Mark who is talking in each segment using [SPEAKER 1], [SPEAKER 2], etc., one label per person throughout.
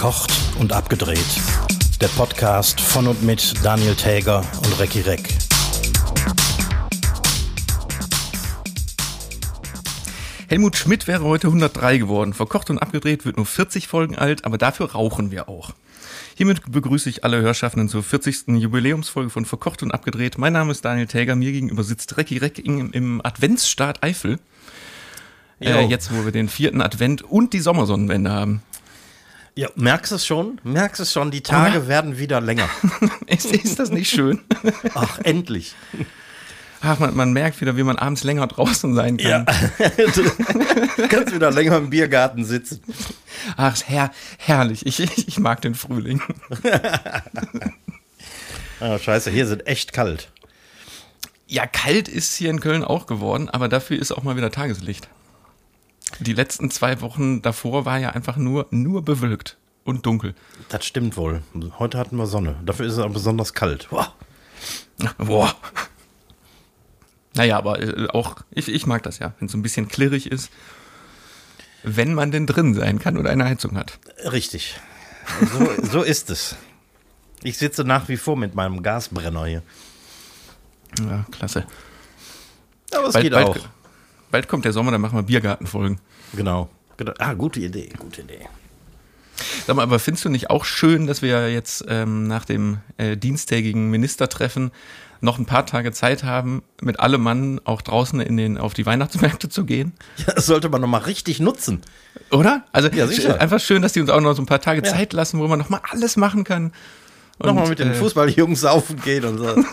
[SPEAKER 1] Verkocht und abgedreht. Der Podcast von und mit Daniel Täger und Recki Reck.
[SPEAKER 2] Helmut Schmidt wäre heute 103 geworden. Verkocht und abgedreht wird nur 40 Folgen alt, aber dafür rauchen wir auch. Hiermit begrüße ich alle Hörschaffenden zur 40. Jubiläumsfolge von Verkocht und abgedreht. Mein Name ist Daniel Täger, mir gegenüber sitzt Recki Reck im, im Adventsstaat Eifel. Äh, jetzt, wo wir den vierten Advent und die Sommersonnenwende haben.
[SPEAKER 3] Ja, merkst es schon? Merkst es schon? Die Tage
[SPEAKER 2] Oder?
[SPEAKER 3] werden wieder länger.
[SPEAKER 2] ist, ist das nicht schön?
[SPEAKER 3] Ach, endlich.
[SPEAKER 2] Ach, man, man merkt wieder, wie man abends länger draußen sein kann.
[SPEAKER 3] du kannst wieder länger im Biergarten sitzen.
[SPEAKER 2] Ach, her herrlich. Ich, ich, ich mag den Frühling.
[SPEAKER 3] Ah, scheiße, hier sind echt kalt.
[SPEAKER 2] Ja, kalt ist hier in Köln auch geworden, aber dafür ist auch mal wieder Tageslicht. Die letzten zwei Wochen davor war ja einfach nur, nur bewölkt und dunkel.
[SPEAKER 3] Das stimmt wohl. Heute hatten wir Sonne. Dafür ist es auch besonders kalt. Boah.
[SPEAKER 2] Boah. Naja, aber äh, auch, ich, ich mag das ja, wenn es so ein bisschen klirrig ist. Wenn man denn drin sein kann oder eine Heizung hat.
[SPEAKER 3] Richtig. So, so ist es. Ich sitze nach wie vor mit meinem Gasbrenner hier.
[SPEAKER 2] Ja, klasse.
[SPEAKER 3] Aber es
[SPEAKER 2] Bald,
[SPEAKER 3] geht
[SPEAKER 2] bald,
[SPEAKER 3] auch.
[SPEAKER 2] Bald kommt der Sommer, dann machen wir Biergartenfolgen.
[SPEAKER 3] Genau. Genau. Ah, gute Idee, gute Idee.
[SPEAKER 2] Sag mal, aber findest du nicht auch schön, dass wir jetzt ähm, nach dem äh, dienstägigen Ministertreffen noch ein paar Tage Zeit haben, mit allem Mann auch draußen in den, auf die Weihnachtsmärkte zu gehen?
[SPEAKER 3] Ja, das sollte man nochmal richtig nutzen.
[SPEAKER 2] Oder? Also
[SPEAKER 3] Ja, sicher.
[SPEAKER 2] sch- einfach schön, dass die uns auch noch so ein paar Tage
[SPEAKER 3] Ja.
[SPEAKER 2] Zeit lassen, wo man noch mal alles machen kann.
[SPEAKER 3] Nochmal mit den
[SPEAKER 2] äh,
[SPEAKER 3] Fußballjungs saufen gehen und so.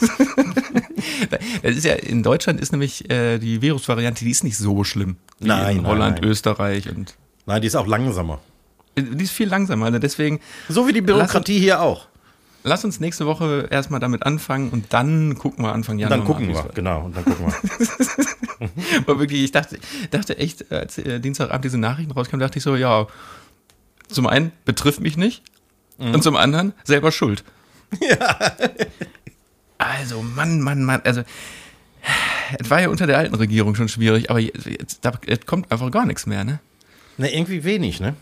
[SPEAKER 2] Das ist ja, in Deutschland ist nämlich äh, die Virusvariante, die ist nicht so schlimm. Wie
[SPEAKER 3] Nein,
[SPEAKER 2] in Holland,
[SPEAKER 3] nein.
[SPEAKER 2] Österreich und
[SPEAKER 3] Nein, die ist auch langsamer.
[SPEAKER 2] äh, die ist viel langsamer. Also deswegen
[SPEAKER 3] So wie die Bürokratie hier auch.
[SPEAKER 2] lass uns nächste Woche erstmal damit anfangen und dann gucken wir Anfang
[SPEAKER 3] Und
[SPEAKER 2] Januar.
[SPEAKER 3] dann gucken wir,
[SPEAKER 2] es
[SPEAKER 3] genau. Und dann gucken wir.
[SPEAKER 2] Aber wirklich, ich dachte, dachte echt, als äh, Dienstagabend diese Nachrichten rauskamen, dachte ich so, ja, zum einen betrifft mich nicht
[SPEAKER 3] Mhm.
[SPEAKER 2] und zum anderen selber schuld. Ja. Also, Mann, Mann, Mann, also es war ja unter der alten Regierung schon schwierig, aber jetzt, jetzt da, kommt einfach gar nichts mehr, ne?
[SPEAKER 3] Ne, irgendwie wenig, ne?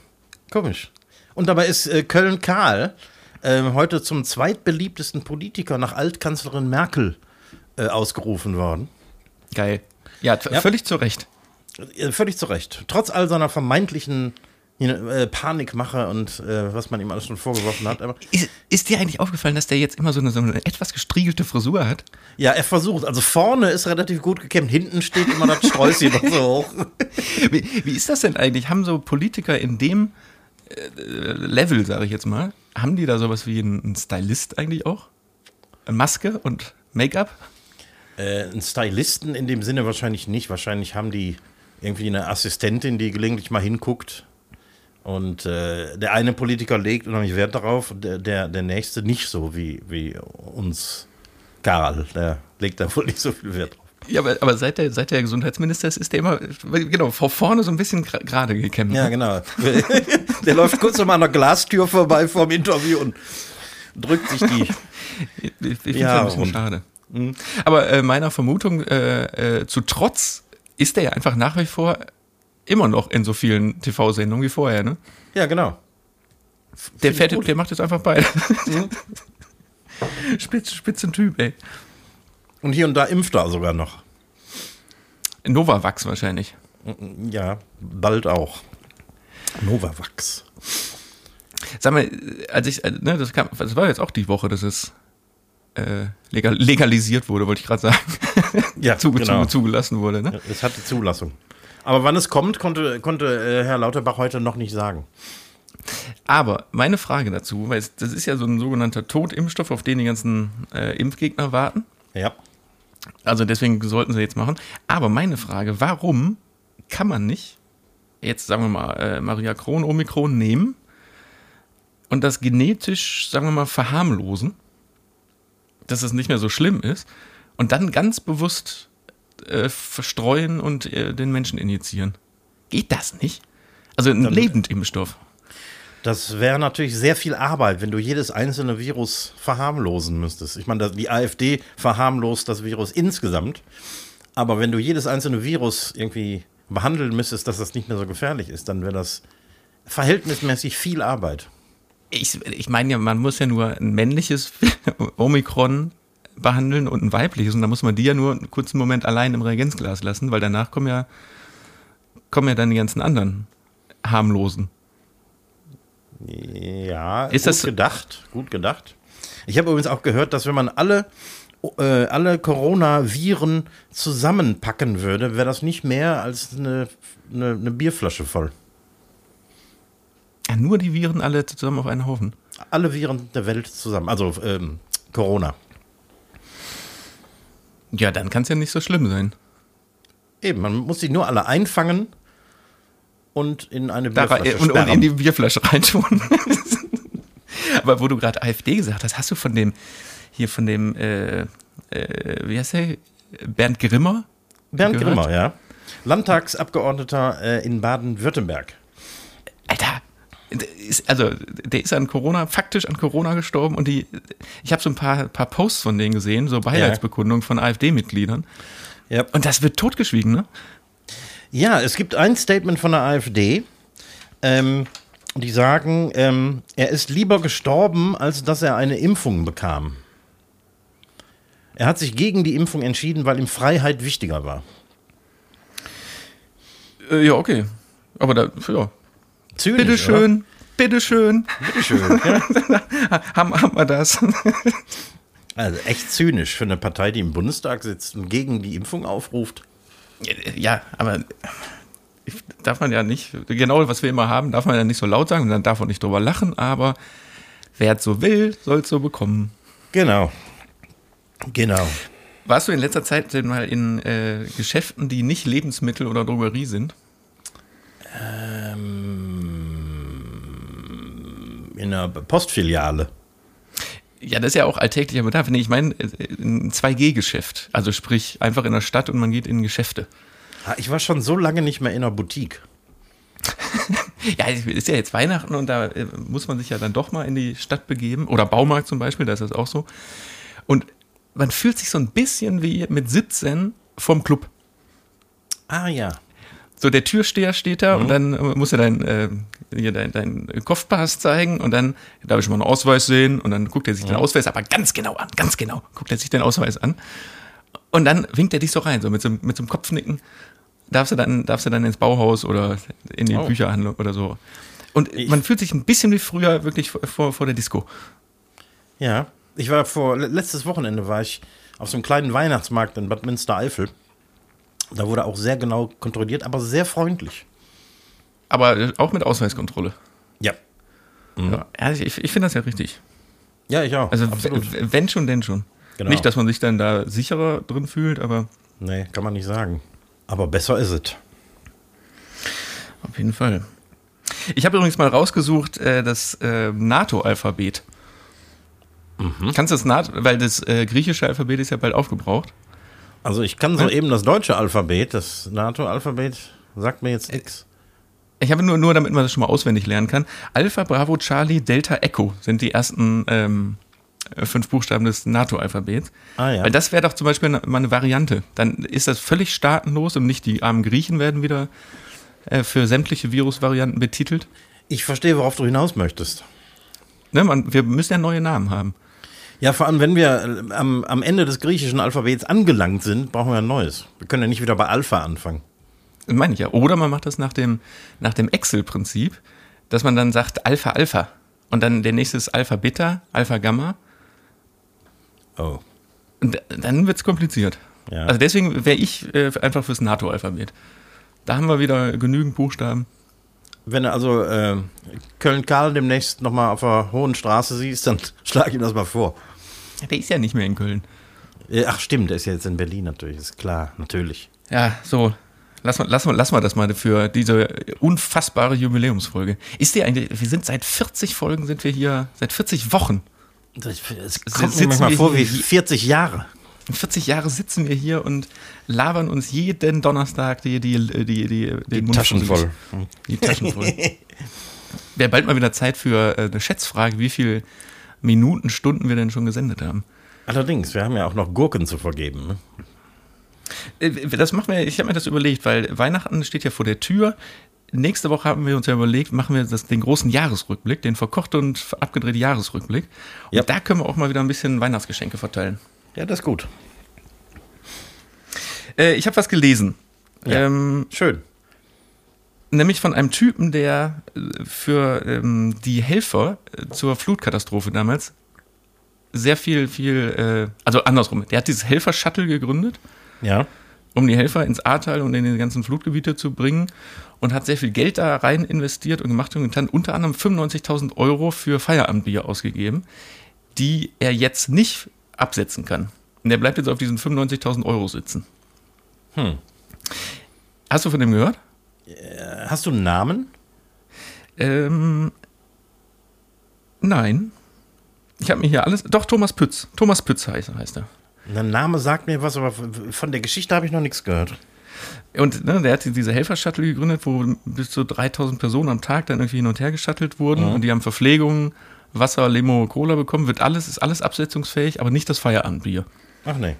[SPEAKER 3] Komisch. Und dabei ist äh, Köln-Karl äh, heute zum zweitbeliebtesten Politiker nach Altkanzlerin Merkel äh, ausgerufen worden.
[SPEAKER 2] Geil. Ja,
[SPEAKER 3] Ja.
[SPEAKER 2] völlig zu Recht.
[SPEAKER 3] Äh, völlig zu Recht. Trotz all seiner vermeintlichen äh, Panikmache und äh, was man ihm alles schon vorgeworfen hat. Aber
[SPEAKER 2] Ist, ist dir eigentlich aufgefallen, dass der jetzt immer so eine, so eine etwas gestriegelte Frisur hat?
[SPEAKER 3] ja, er versucht. Also vorne ist relativ gut gekämmt, hinten steht immer das Sträußchen noch so hoch.
[SPEAKER 2] Wie, wie ist das denn eigentlich? Haben so Politiker in dem äh, Level, sage ich jetzt mal, haben die da sowas wie einen, einen Stylist eigentlich auch? Eine Maske und Make-up?
[SPEAKER 3] Äh, einen Stylisten in dem Sinne wahrscheinlich nicht. Wahrscheinlich haben die irgendwie eine Assistentin, die gelegentlich mal hinguckt. Und äh, der eine Politiker legt unheimlich Wert darauf, der, der, der nächste nicht so wie, wie uns Karl. Der legt da wohl nicht so viel Wert drauf.
[SPEAKER 2] Ja, aber, aber seit, der, seit der Gesundheitsminister ist, ist der immer, genau, vor vorne so ein bisschen gerade gekämmt.
[SPEAKER 3] Ja,
[SPEAKER 2] ne?
[SPEAKER 3] genau. der läuft kurz an der Glastür vorbei vorm Interview und drückt sich die.
[SPEAKER 2] Ich, ich finde
[SPEAKER 3] Ja,
[SPEAKER 2] das ein bisschen schade. Aber äh, meiner Vermutung äh, äh, zu Trotz ist der ja einfach nach wie vor immer noch in so vielen TV-Sendungen wie vorher, ne?
[SPEAKER 3] Ja, genau.
[SPEAKER 2] Der fette,
[SPEAKER 3] gut.
[SPEAKER 2] der macht jetzt einfach beide. Spitz, Spitzentyp, ey.
[SPEAKER 3] Und hier und da impft er sogar noch.
[SPEAKER 2] Novavax wahrscheinlich.
[SPEAKER 3] Ja, bald auch. Novavax.
[SPEAKER 2] Sag mal, als ich, ne, das, kam, das war jetzt auch die Woche, dass es äh, legal, legalisiert wurde, wollte ich gerade sagen.
[SPEAKER 3] Ja,
[SPEAKER 2] Zuge,
[SPEAKER 3] genau.
[SPEAKER 2] zuge, zugelassen wurde, ne?
[SPEAKER 3] Es hat die Zulassung. Aber wann es kommt, konnte, konnte äh, Herr Lauterbach heute noch nicht sagen.
[SPEAKER 2] Aber meine Frage dazu, weil das ist ja so ein sogenannter Totimpfstoff, auf den die ganzen äh, Impfgegner warten.
[SPEAKER 3] Ja.
[SPEAKER 2] Also deswegen sollten sie jetzt machen. Aber meine Frage, warum kann man nicht jetzt, sagen wir mal, äh, Maria Kron, Omikron nehmen und das genetisch, sagen wir mal, verharmlosen, dass es nicht mehr so schlimm ist und dann ganz bewusst äh, verstreuen und äh, den Menschen injizieren? Geht das nicht? Also ein Lebendimpfstoff.
[SPEAKER 3] Das wäre natürlich sehr viel Arbeit, wenn du jedes einzelne Virus verharmlosen müsstest. Ich meine, die AfD verharmlost das Virus insgesamt. Aber wenn du jedes einzelne Virus irgendwie behandeln müsstest, dass das nicht mehr so gefährlich ist, dann wäre das verhältnismäßig viel Arbeit.
[SPEAKER 2] Ich, ich meine ja, man muss ja nur ein männliches Omikron behandeln und ein weibliches und dann muss man die ja nur einen kurzen Moment allein im Reagenzglas lassen, weil danach kommen ja, kommen ja dann die ganzen anderen harmlosen.
[SPEAKER 3] Ja,
[SPEAKER 2] Ist
[SPEAKER 3] gut
[SPEAKER 2] das-
[SPEAKER 3] gedacht, gut gedacht. Ich habe übrigens auch gehört, dass wenn man alle, äh, alle Coronaviren zusammenpacken würde, wäre das nicht mehr als eine, eine, eine Bierflasche voll.
[SPEAKER 2] Ja, nur die Viren alle zusammen auf einen Haufen.
[SPEAKER 3] Alle Viren der Welt zusammen, also ähm, Corona.
[SPEAKER 2] Ja, dann kann es ja nicht so schlimm sein.
[SPEAKER 3] Eben, man muss sie nur alle einfangen und in eine Bierflasche
[SPEAKER 2] und, und in die Bierflasche reintun. Aber wo du gerade AfD gesagt hast, hast du von dem, hier von dem, äh, äh, wie heißt der? Bernd Grimmer?
[SPEAKER 3] Bernd
[SPEAKER 2] gehört?
[SPEAKER 3] Grimmer, ja. Landtagsabgeordneter äh, in Baden-Württemberg.
[SPEAKER 2] Alter, also der ist an Corona, faktisch an Corona gestorben und die, ich habe so ein paar, paar Posts von denen gesehen, so Beileidsbekundungen von AfD-Mitgliedern.
[SPEAKER 3] Ja.
[SPEAKER 2] Und das wird totgeschwiegen, ne?
[SPEAKER 3] Ja, es gibt ein Statement von der AfD. Ähm, die sagen, ähm, er ist lieber gestorben, als dass er eine Impfung bekam. Er hat sich gegen die Impfung entschieden, weil ihm Freiheit wichtiger war.
[SPEAKER 2] Äh, ja, okay. Aber da, ja.
[SPEAKER 3] Zynisch,
[SPEAKER 2] Bitteschön, bitteschön.
[SPEAKER 3] Oder? Bitteschön. ja.
[SPEAKER 2] haben, haben wir das.
[SPEAKER 3] Also echt zynisch für eine Partei, die im Bundestag sitzt und gegen die Impfung aufruft.
[SPEAKER 2] Ja, aber darf man ja nicht, genau was wir immer haben, darf man ja nicht so laut sagen, dann darf man nicht drüber lachen, aber wer es so will, soll es so bekommen.
[SPEAKER 3] Genau. Genau.
[SPEAKER 2] Warst du in letzter Zeit denn mal in äh, Geschäften, die nicht Lebensmittel oder Drogerie sind?
[SPEAKER 3] In einer Postfiliale.
[SPEAKER 2] Ja, das ist ja auch alltäglicher Bedarf. Nee, ich meine ein 2G-Geschäft. Also sprich, einfach in der Stadt und man geht in Geschäfte.
[SPEAKER 3] Ich war schon so lange nicht mehr in einer Boutique.
[SPEAKER 2] Ja, es ist ja jetzt Weihnachten und da äh, muss man sich ja dann doch mal in die Stadt begeben. Oder Baumarkt zum Beispiel, da ist das auch so. Und man fühlt sich so ein bisschen wie mit 17 vorm Club.
[SPEAKER 3] Ah ja.
[SPEAKER 2] So, der Türsteher steht da und dann äh, muss er dein, äh, hier dein, dein Kopfpass zeigen und dann darf ich mal einen Ausweis sehen und dann guckt er sich den Ausweis aber ganz genau an, ganz genau, guckt er sich den Ausweis an und dann winkt er dich so rein, so mit so, einem- mit so einem Kopfnicken. Darfst du, dann, darfst du dann ins Bauhaus oder in die
[SPEAKER 3] Oh.
[SPEAKER 2] Bücherhandlung oder so. Und
[SPEAKER 3] Ich-
[SPEAKER 2] man fühlt sich ein bisschen wie früher wirklich vor, vor, vor der Disco.
[SPEAKER 3] Ja, ich war vor letztes Wochenende war ich auf so einem kleinen Weihnachtsmarkt in Bad Münstereifel. Da wurde auch sehr genau kontrolliert, aber sehr freundlich.
[SPEAKER 2] Aber äh, auch mit Ausweiskontrolle.
[SPEAKER 3] Ja.
[SPEAKER 2] Ja, also ich, ich finde das ja richtig.
[SPEAKER 3] Ja, ich auch.
[SPEAKER 2] Also
[SPEAKER 3] absolut.
[SPEAKER 2] wenn schon, denn schon.
[SPEAKER 3] Genau.
[SPEAKER 2] Nicht, dass man sich dann da sicherer drin fühlt, aber
[SPEAKER 3] Nee, kann man nicht sagen. Aber besser ist es.
[SPEAKER 2] Auf jeden Fall. Ich habe übrigens mal rausgesucht, äh, das äh, NATO-Alphabet. Kannst du das NATO, weil das äh, griechische Alphabet ist ja bald aufgebraucht.
[SPEAKER 3] Also ich kann so eben das deutsche Alphabet, das NATO-Alphabet, sagt mir jetzt nichts.
[SPEAKER 2] Ich habe nur, nur, damit man das schon mal auswendig lernen kann. Alpha, Bravo, Charlie, Delta, Echo sind die ersten ähm, äh, fünf Buchstaben des NATO-Alphabets.
[SPEAKER 3] Ah ja.
[SPEAKER 2] Weil das wäre doch zum Beispiel eine, mal eine Variante. Dann ist das völlig staatenlos und nicht die armen Griechen werden wieder äh, für sämtliche Virusvarianten betitelt.
[SPEAKER 3] Ich verstehe, worauf du hinaus möchtest.
[SPEAKER 2] Ne, man, wir müssen ja neue Namen haben.
[SPEAKER 3] Ja, vor allem, wenn wir äh, am, am Ende des griechischen Alphabets angelangt sind, brauchen wir ein neues. Wir können ja nicht wieder bei Alpha anfangen.
[SPEAKER 2] Meine ich ja. Oder man macht das nach dem, nach dem Excel-Prinzip, dass man dann sagt Alpha, Alpha. Und dann der nächste ist Alpha, Beta, Alpha, Gamma.
[SPEAKER 3] Oh.
[SPEAKER 2] Und dann wird es kompliziert.
[SPEAKER 3] Ja.
[SPEAKER 2] Also deswegen wäre ich äh, einfach fürs NATO-Alphabet. Da haben wir wieder genügend Buchstaben.
[SPEAKER 3] Wenn du also äh, Köln-Karl demnächst nochmal auf der Hohen Straße siehst, dann schlag ihm das mal vor.
[SPEAKER 2] Der ist ja nicht mehr in Köln.
[SPEAKER 3] Äh, Ach stimmt, der ist ja jetzt in Berlin natürlich, ist klar, natürlich.
[SPEAKER 2] Ja, so. Lass mal, lass mal, lass mal das mal für diese unfassbare Jubiläumsfolge. Ist die eigentlich, wir sind seit 40 Folgen sind wir hier, seit 40 Wochen.
[SPEAKER 3] Das, es
[SPEAKER 2] kommt mir manchmal vor wie
[SPEAKER 3] wie 40 Jahre.
[SPEAKER 2] 40 Jahre sitzen wir hier und labern uns jeden Donnerstag die, die, die, die, die, den Mund
[SPEAKER 3] Taschen voll.
[SPEAKER 2] Die Taschen voll. Wäre bald mal wieder Zeit für äh, eine Schätzfrage, wie viele Minuten, Stunden wir denn schon gesendet haben.
[SPEAKER 3] Allerdings, wir haben ja auch noch Gurken zu vergeben. Ne?
[SPEAKER 2] Äh, Das machen wir, ich habe mir das überlegt, weil Weihnachten steht ja vor der Tür. nächste Woche haben wir uns ja überlegt, machen wir das, den großen Jahresrückblick, den verkochte und abgedrehte Jahresrückblick. Und
[SPEAKER 3] Ja.
[SPEAKER 2] da können wir auch mal wieder ein bisschen Weihnachtsgeschenke verteilen.
[SPEAKER 3] Ja, das ist gut.
[SPEAKER 2] Äh, ich habe was gelesen.
[SPEAKER 3] Ja.
[SPEAKER 2] Ähm,
[SPEAKER 3] Schön.
[SPEAKER 2] nämlich von einem Typen, der äh, für ähm, die Helfer äh, zur Flutkatastrophe damals sehr viel, viel, äh, also andersrum, der hat dieses Helfer-Shuttle gegründet,
[SPEAKER 3] Ja.
[SPEAKER 2] um die Helfer ins Ahrtal und in die ganzen Flutgebiete zu bringen und hat sehr viel Geld da rein investiert und gemacht und getan, unter anderem 95.000 Euro für Feierabendbier ausgegeben, die er jetzt nicht absetzen kann. Und der bleibt jetzt auf diesen 95.000 Euro sitzen.
[SPEAKER 3] Hm.
[SPEAKER 2] Hast du von dem gehört?
[SPEAKER 3] Hast du einen Namen?
[SPEAKER 2] Ähm, nein. Ich habe mir hier alles. Doch, Thomas Pütz. Thomas Pütz heißt, heißt er.
[SPEAKER 3] Der Name sagt mir was, aber von der Geschichte habe ich noch nichts gehört.
[SPEAKER 2] Und ne, der hat diese Helfer-Shuttle gegründet, wo bis zu 3000 Personen am Tag dann irgendwie hin und her geschattelt wurden. Und die haben Verpflegung, Wasser, Limo, Cola bekommen. Wird alles, ist alles absetzungsfähig, aber nicht das Feierabendbier.
[SPEAKER 3] Ach nee.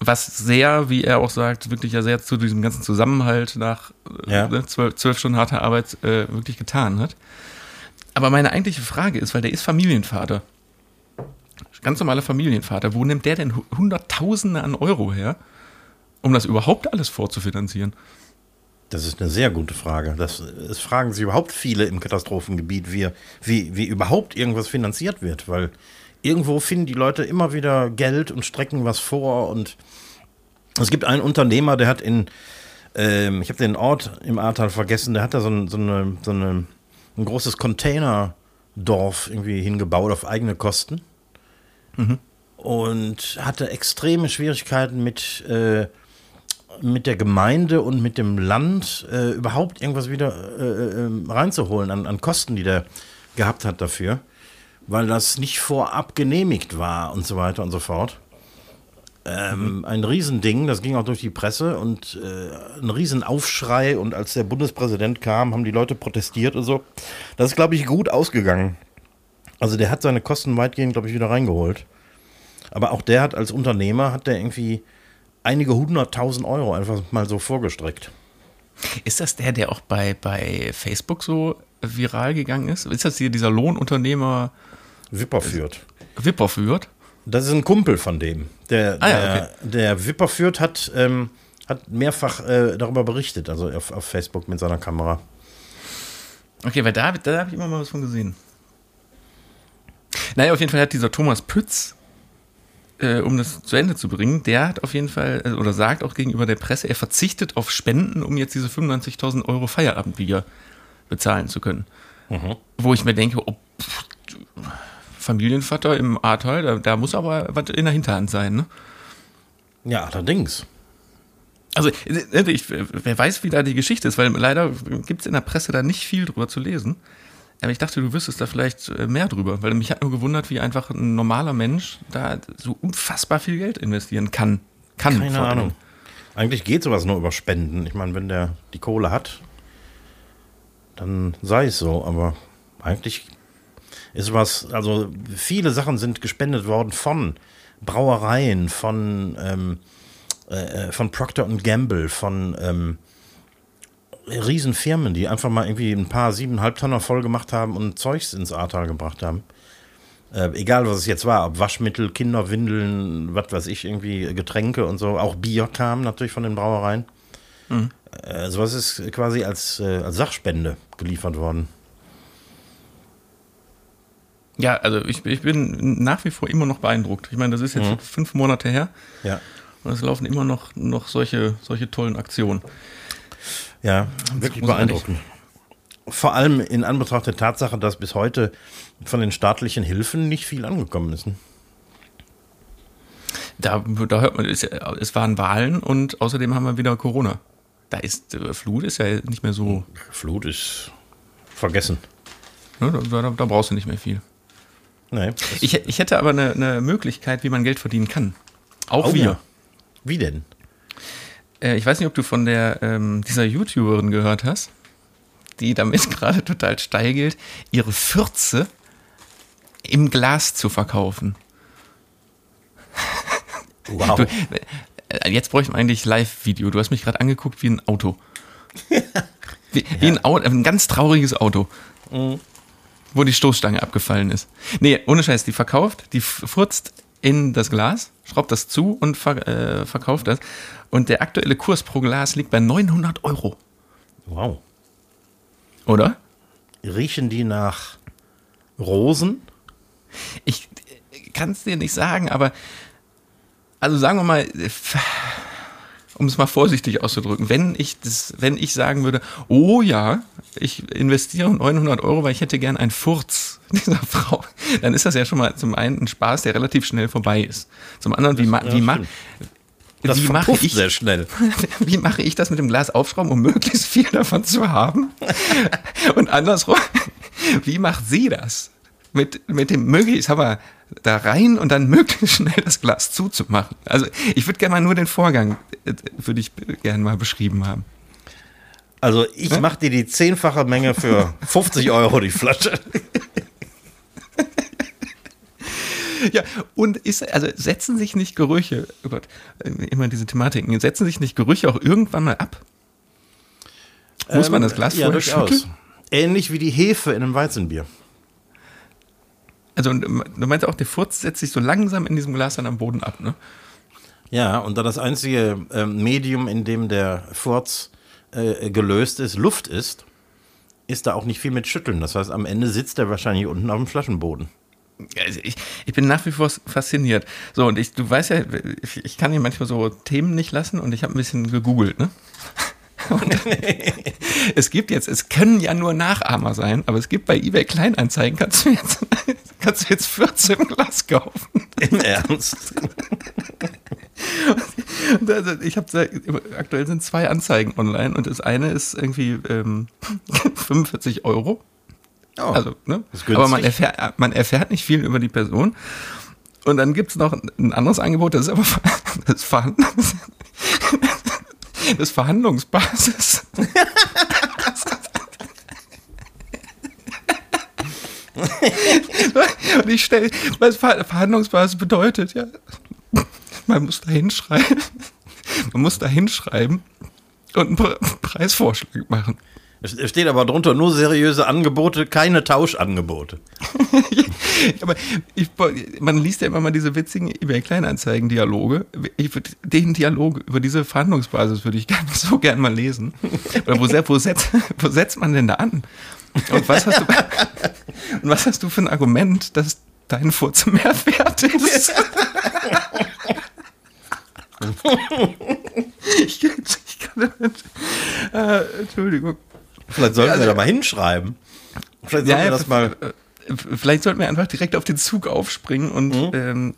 [SPEAKER 2] Was sehr, wie er auch sagt, wirklich ja sehr zu diesem ganzen Zusammenhalt nach äh,
[SPEAKER 3] Ja.
[SPEAKER 2] ne, zwölf, zwölf Stunden harter Arbeit äh, wirklich getan hat. Aber meine eigentliche Frage ist, weil der ist Familienvater. Ganz normaler Familienvater. Wo nimmt der denn Hu- Hunderttausende an Euro her, um das überhaupt alles vorzufinanzieren?
[SPEAKER 3] Das ist eine sehr gute Frage. Das, das fragen sich überhaupt viele im Katastrophengebiet, wie, wie, wie überhaupt irgendwas finanziert wird, weil irgendwo finden die Leute immer wieder Geld und strecken was vor und es gibt einen Unternehmer, der hat in, ähm, ich habe den Ort im Ahrtal vergessen, der hat da so, ein, so, eine, so eine, ein großes Containerdorf irgendwie hingebaut auf eigene Kosten und hatte extreme Schwierigkeiten mit, äh, mit der Gemeinde und mit dem Land äh, überhaupt irgendwas wieder äh, äh, reinzuholen an, an Kosten, die der gehabt hat dafür, weil das nicht vorab genehmigt war und so weiter und so fort. Ähm, Ein Riesending, das ging auch durch die Presse und äh, ein Riesenaufschrei und als der Bundespräsident kam, haben die Leute protestiert und so. Das ist, glaube ich, gut ausgegangen. Also der hat seine Kosten weitgehend, glaube ich, wieder reingeholt. Aber auch der hat als Unternehmer, hat der irgendwie einige hunderttausend Euro einfach mal so vorgestreckt.
[SPEAKER 2] Ist das der, der auch bei, bei Facebook so viral gegangen ist? Ist das hier dieser Lohnunternehmer
[SPEAKER 3] Wipper führt.
[SPEAKER 2] Wipper führt?
[SPEAKER 3] Das ist ein Kumpel von dem. Der,
[SPEAKER 2] Ah ja,
[SPEAKER 3] der, der Wipper führt hat, ähm, hat mehrfach äh, darüber berichtet, also auf, auf Facebook mit seiner Kamera.
[SPEAKER 2] Okay, weil da, da habe ich immer mal was von gesehen. Naja, auf jeden Fall hat dieser Thomas Pütz, äh, um das zu Ende zu bringen, der hat auf jeden Fall, äh, oder sagt auch gegenüber der Presse, er verzichtet auf Spenden, um jetzt diese 95.000 Euro Feierabendbier bezahlen zu können. Wo ich mir denke, oh, pff, Familienvater im Ahrtal, da, da muss aber was in der Hinterhand sein, ne?
[SPEAKER 3] Ja, allerdings.
[SPEAKER 2] Also, äh, ich, wer weiß, wie da die Geschichte ist, weil leider gibt es in der Presse da nicht viel drüber zu lesen. Aber ich dachte, du wüsstest da vielleicht äh, mehr drüber, weil mich hat nur gewundert, wie einfach ein normaler Mensch da so unfassbar viel Geld investieren kann. Kann
[SPEAKER 3] Keine. Ahnung. Eigentlich geht sowas nur über Spenden. Ich meine, wenn der die Kohle hat, dann sei es so. Aber eigentlich ist was, also viele Sachen sind gespendet worden von Brauereien, von, ähm, äh, von Procter Gamble, von ähm, Riesenfirmen, die einfach mal irgendwie ein paar siebeneinhalb Tonner voll gemacht haben und Zeugs ins Ahrtal gebracht haben. Äh, egal, was es jetzt war, ob Waschmittel, Kinderwindeln, was weiß ich, irgendwie Getränke und so. Auch Bier kam natürlich von den Brauereien. Äh, sowas ist quasi als, äh, als Sachspende geliefert worden.
[SPEAKER 2] Ja, also ich, ich bin nach wie vor immer noch beeindruckt. Ich meine, das ist jetzt
[SPEAKER 3] Mhm.
[SPEAKER 2] fünf Monate her
[SPEAKER 3] Ja.
[SPEAKER 2] und es laufen immer noch, noch solche, solche tollen Aktionen.
[SPEAKER 3] Ja, wirklich beeindruckend. Vor allem in Anbetracht der Tatsache, dass bis heute von den staatlichen Hilfen nicht viel angekommen ist. ne?
[SPEAKER 2] Da, da hört man, es, es waren Wahlen und außerdem haben wir wieder Corona. Da ist äh, Flut ist ja nicht mehr so,
[SPEAKER 3] Flut ist vergessen.
[SPEAKER 2] da, da, da brauchst du nicht mehr viel.
[SPEAKER 3] Nee,
[SPEAKER 2] Ich, ich hätte aber eine, eine Möglichkeit, wie man Geld verdienen kann. Auch
[SPEAKER 3] Oh
[SPEAKER 2] wir.
[SPEAKER 3] ja. Wie denn?
[SPEAKER 2] Äh, ich weiß nicht, ob du von der ähm, dieser YouTuberin gehört hast, die damit gerade total steil gilt, ihre Fürze im Glas zu verkaufen.
[SPEAKER 3] Wow.
[SPEAKER 2] Du, äh, jetzt bräuchten wir eigentlich Live-Video. Du hast mich gerade angeguckt wie ein Auto. Wie, wie ein, Auto, ein ganz trauriges Auto. Wo die Stoßstange abgefallen ist. Nee, ohne Scheiß, die verkauft, die furzt in das Glas, schraubt das zu und ver, äh, verkauft das. Und der aktuelle Kurs pro Glas liegt bei 900 Euro.
[SPEAKER 3] Wow.
[SPEAKER 2] Oder?
[SPEAKER 3] Riechen die nach Rosen?
[SPEAKER 2] Ich kann es dir nicht sagen, aber also sagen wir mal, um es mal vorsichtig auszudrücken, wenn ich das, wenn ich sagen würde, oh ja, ich investiere 900 Euro, weil ich hätte gern einen Furz dieser Frau, dann ist das ja schon mal zum einen ein Spaß, der relativ schnell vorbei ist. Zum anderen, wie, ma, wie, ma.
[SPEAKER 3] Das
[SPEAKER 2] wie mache ich
[SPEAKER 3] sehr schnell.
[SPEAKER 2] wie mache ich das mit dem Glas aufschrauben, um möglichst viel davon zu haben? Und andersrum, wie macht sie das? Mit, mit dem möglichst, aber da rein und dann möglichst schnell das Glas zuzumachen. Also ich würde gerne mal nur den Vorgang, äh, würde ich gerne mal beschrieben haben.
[SPEAKER 3] Also ich mache dir die zehnfache Menge für 50 Euro die Flasche.
[SPEAKER 2] Ja, und ist, also setzen sich nicht Gerüche, oh Gott, äh, immer diese Thematiken, setzen sich nicht Gerüche auch irgendwann mal ab? Muss man das Glas
[SPEAKER 3] Ähm, ja,
[SPEAKER 2] vorher
[SPEAKER 3] durchaus.
[SPEAKER 2] schütteln?
[SPEAKER 3] Ähnlich wie die Hefe in einem Weizenbier.
[SPEAKER 2] Also ähm, du meinst auch, der Furz setzt sich so langsam in diesem Glas dann am Boden ab, ne?
[SPEAKER 3] Ja, und da das einzige ähm, Medium, in dem der Furz äh, gelöst ist, Luft ist, ist da auch nicht viel mit Schütteln. Das heißt, am Ende sitzt er wahrscheinlich unten auf dem Flaschenboden.
[SPEAKER 2] Also ich, ich bin nach wie vor fasziniert. So, und ich, du weißt ja, ich, ich kann hier manchmal so Themen nicht lassen und ich habe ein bisschen gegoogelt, ne? Und es gibt jetzt, es können ja nur Nachahmer sein, aber es gibt bei eBay Kleinanzeigen, kannst du jetzt, kannst du jetzt 14 Glas kaufen.
[SPEAKER 3] Im Ernst.
[SPEAKER 2] Also ich habe aktuell sind zwei Anzeigen online und das eine ist irgendwie ähm, 45 Euro.
[SPEAKER 3] Oh,
[SPEAKER 2] Also, ne? Aber man erfährt, man erfährt nicht viel über die Person. Und dann gibt es noch ein anderes Angebot, das ist aber das, Verhand das Verhandlungsbasis. Und ich stelle, was Ver- Verhandlungsbasis bedeutet, ja. Man muss da hinschreiben. Man muss da hinschreiben und einen Pre Preisvorschlag machen.
[SPEAKER 3] Es steht aber drunter nur seriöse Angebote, keine Tauschangebote.
[SPEAKER 2] Aber ich, man liest ja immer mal diese witzigen eBay Kleinanzeigen-Dialoge. Ich würd, den Dialog über diese Verhandlungsbasis würde ich gerne so gern mal lesen. Oder wo, wo, setzt, wo setzt man denn da an? Und was hast du, und was hast du für ein Argument, dass dein Furz mehr wert ist? ich, ich kann. Äh, Entschuldigung.
[SPEAKER 3] Vielleicht sollten
[SPEAKER 2] Also-
[SPEAKER 3] wir da mal hinschreiben. Vielleicht sollten wir das mal.
[SPEAKER 2] äh, Vielleicht sollten wir einfach direkt auf den Zug aufspringen und
[SPEAKER 3] Mhm.
[SPEAKER 2] ähm,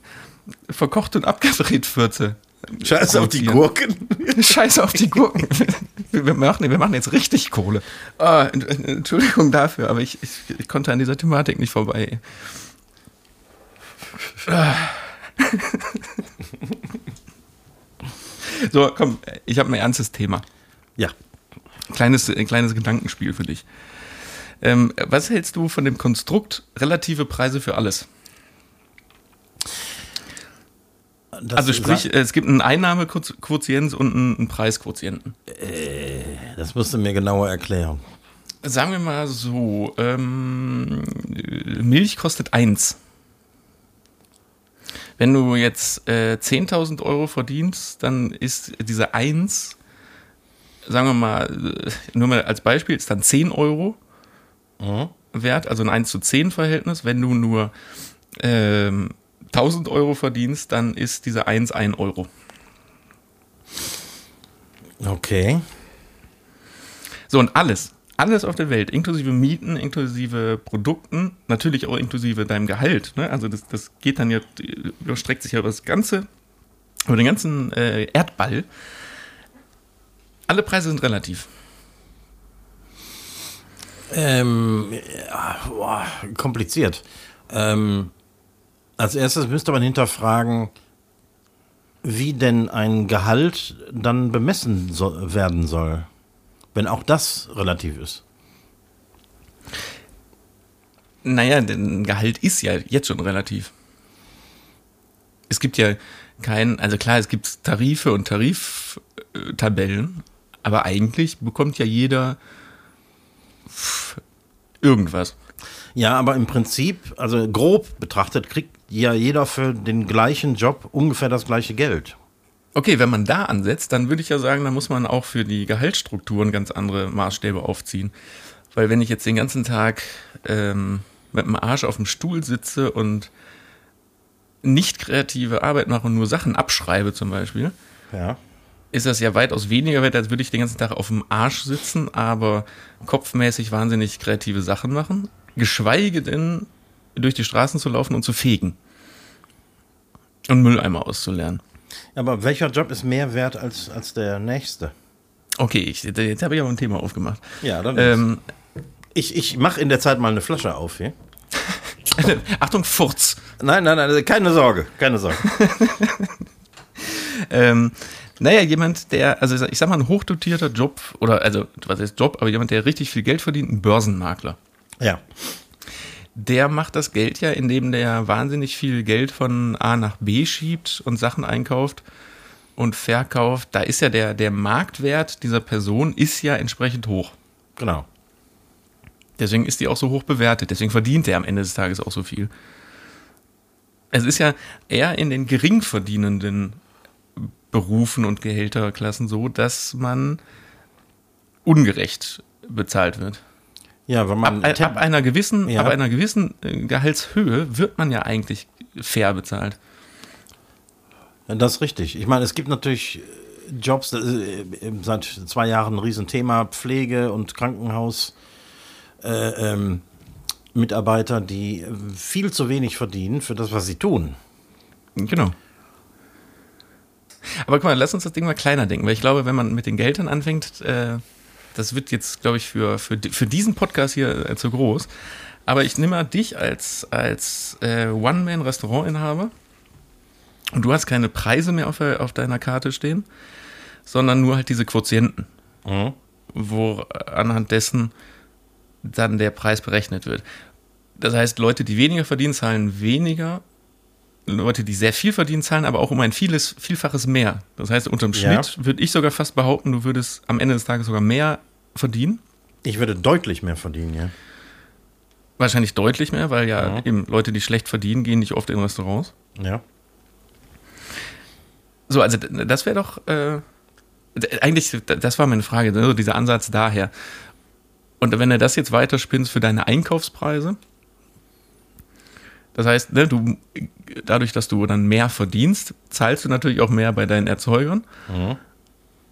[SPEAKER 2] verkocht und abgedreht Fürze.
[SPEAKER 3] Scheiß auf die. Gurken.
[SPEAKER 2] Scheiße auf die Gurken. wir, machen, wir machen jetzt richtig Kohle. Ent- Entschuldigung dafür, aber ich, ich, ich konnte an dieser Thematik nicht vorbei. So, komm, ich habe ein ernstes Thema.
[SPEAKER 3] Ja.
[SPEAKER 2] Kleines, ein kleines Gedankenspiel für dich. Ähm, was hältst du von dem Konstrukt relative Preise für alles?
[SPEAKER 3] Das
[SPEAKER 2] Also sprich, es gibt einen Einnahmequotient und einen Preisquotienten.
[SPEAKER 3] Das musst du mir genauer erklären.
[SPEAKER 2] Sagen wir mal so, ähm, Milch kostet 1. Wenn du jetzt äh, 10.000 Euro verdienst, dann ist diese 1, sagen wir mal, äh, nur mal als Beispiel, ist dann 10 Euro wert, also ein 1 zu 10 Verhältnis. Wenn du nur ähm, 1000 Euro verdienst, dann ist diese 1 1 Euro.
[SPEAKER 3] Okay.
[SPEAKER 2] So, und alles, alles auf der Welt, inklusive Mieten, inklusive Produkten, natürlich auch inklusive deinem Gehalt. Ne? Also das, das geht dann ja, überstreckt sich ja über das ganze, über den ganzen äh, Erdball. Alle Preise sind relativ.
[SPEAKER 3] Ähm, ja, boah, kompliziert. Ähm, als erstes müsste man hinterfragen, wie denn ein Gehalt dann bemessen so, werden soll. Wenn auch das relativ ist.
[SPEAKER 2] Naja, denn Gehalt ist ja jetzt schon relativ. Es gibt ja kein, also klar, es gibt Tarife und Tariftabellen, aber eigentlich bekommt ja jeder irgendwas.
[SPEAKER 3] Ja, aber im Prinzip, also grob betrachtet, kriegt ja jeder für den gleichen Job ungefähr das gleiche Geld.
[SPEAKER 2] Okay, wenn man da ansetzt, dann würde ich ja sagen, da muss man auch für die Gehaltsstrukturen ganz andere Maßstäbe aufziehen. Weil wenn ich jetzt den ganzen Tag ähm, mit dem Arsch auf dem Stuhl sitze und nicht kreative Arbeit mache und nur Sachen abschreibe zum Beispiel,
[SPEAKER 3] Ja.
[SPEAKER 2] Ist das ja weitaus weniger wert, als würde ich den ganzen Tag auf dem Arsch sitzen, aber kopfmäßig wahnsinnig kreative Sachen machen. Geschweige denn, durch die Straßen zu laufen und zu fegen. Und Mülleimer auszulernen.
[SPEAKER 3] Aber welcher Job ist mehr wert als, als der nächste?
[SPEAKER 2] Okay, ich, jetzt habe ich aber ein Thema aufgemacht.
[SPEAKER 3] Ja, dann
[SPEAKER 2] Ähm,
[SPEAKER 3] ich, ich mache in der Zeit mal eine Flasche auf hier.
[SPEAKER 2] Achtung, Furz.
[SPEAKER 3] Nein, nein, nein, keine Sorge, keine Sorge.
[SPEAKER 2] Ähm, naja, jemand, der, also ich sag mal, ein hochdotierter Job, oder also, was heißt Job, aber jemand, der richtig viel Geld verdient, ein Börsenmakler.
[SPEAKER 3] ja.
[SPEAKER 2] Der macht das Geld ja, indem der wahnsinnig viel Geld von A nach B schiebt und Sachen einkauft und verkauft. Da ist ja der, der Marktwert dieser Person ist ja entsprechend hoch.
[SPEAKER 3] Genau.
[SPEAKER 2] Deswegen ist die auch so hoch bewertet. Deswegen verdient er am Ende des Tages auch so viel. Es ist ja eher in den gering verdienenden Berufen und Gehälterklassen so, dass man ungerecht bezahlt wird.
[SPEAKER 3] Ja, wenn man.
[SPEAKER 2] Ab, ab einer gewissen,
[SPEAKER 3] Ja.
[SPEAKER 2] ab einer gewissen äh, Gehaltshöhe wird man ja eigentlich fair bezahlt.
[SPEAKER 3] Das ist richtig. Ich meine, es gibt natürlich Jobs, äh, seit zwei Jahren ein Riesenthema, Pflege und Krankenhaus. Äh, ähm, Mitarbeiter, die äh, viel zu wenig verdienen für das, was sie tun.
[SPEAKER 2] Genau. Aber guck mal, lass uns das Ding mal kleiner denken, weil ich glaube, wenn man mit den Geldern anfängt, äh, das wird jetzt, glaube ich, für, für, für diesen Podcast hier äh, zu groß. Aber ich nehme mal dich als, als äh, One-Man-Restaurantinhaber und du hast keine Preise mehr auf, auf deiner Karte stehen, sondern nur halt diese Quotienten, wo äh, anhand dessen dann der Preis berechnet wird. Das heißt, Leute, die weniger verdienen, zahlen weniger Leute, die sehr viel verdienen, zahlen aber auch um ein vieles, Vielfaches mehr. Das heißt, unterm
[SPEAKER 3] Ja.
[SPEAKER 2] Schnitt würde ich sogar fast behaupten, du würdest am Ende des Tages sogar mehr verdienen.
[SPEAKER 3] Ich würde deutlich mehr verdienen, ja.
[SPEAKER 2] Wahrscheinlich deutlich mehr, weil ja,
[SPEAKER 3] Ja.
[SPEAKER 2] eben Leute, die schlecht verdienen, gehen nicht oft in Restaurants.
[SPEAKER 3] Ja.
[SPEAKER 2] So, also das wäre doch äh, eigentlich, das war meine Frage, ne, so dieser Ansatz daher. Und wenn du das jetzt weiterspinnst für deine Einkaufspreise, das heißt, ne, du, dadurch, dass du dann mehr verdienst, zahlst du natürlich auch mehr bei deinen Erzeugern.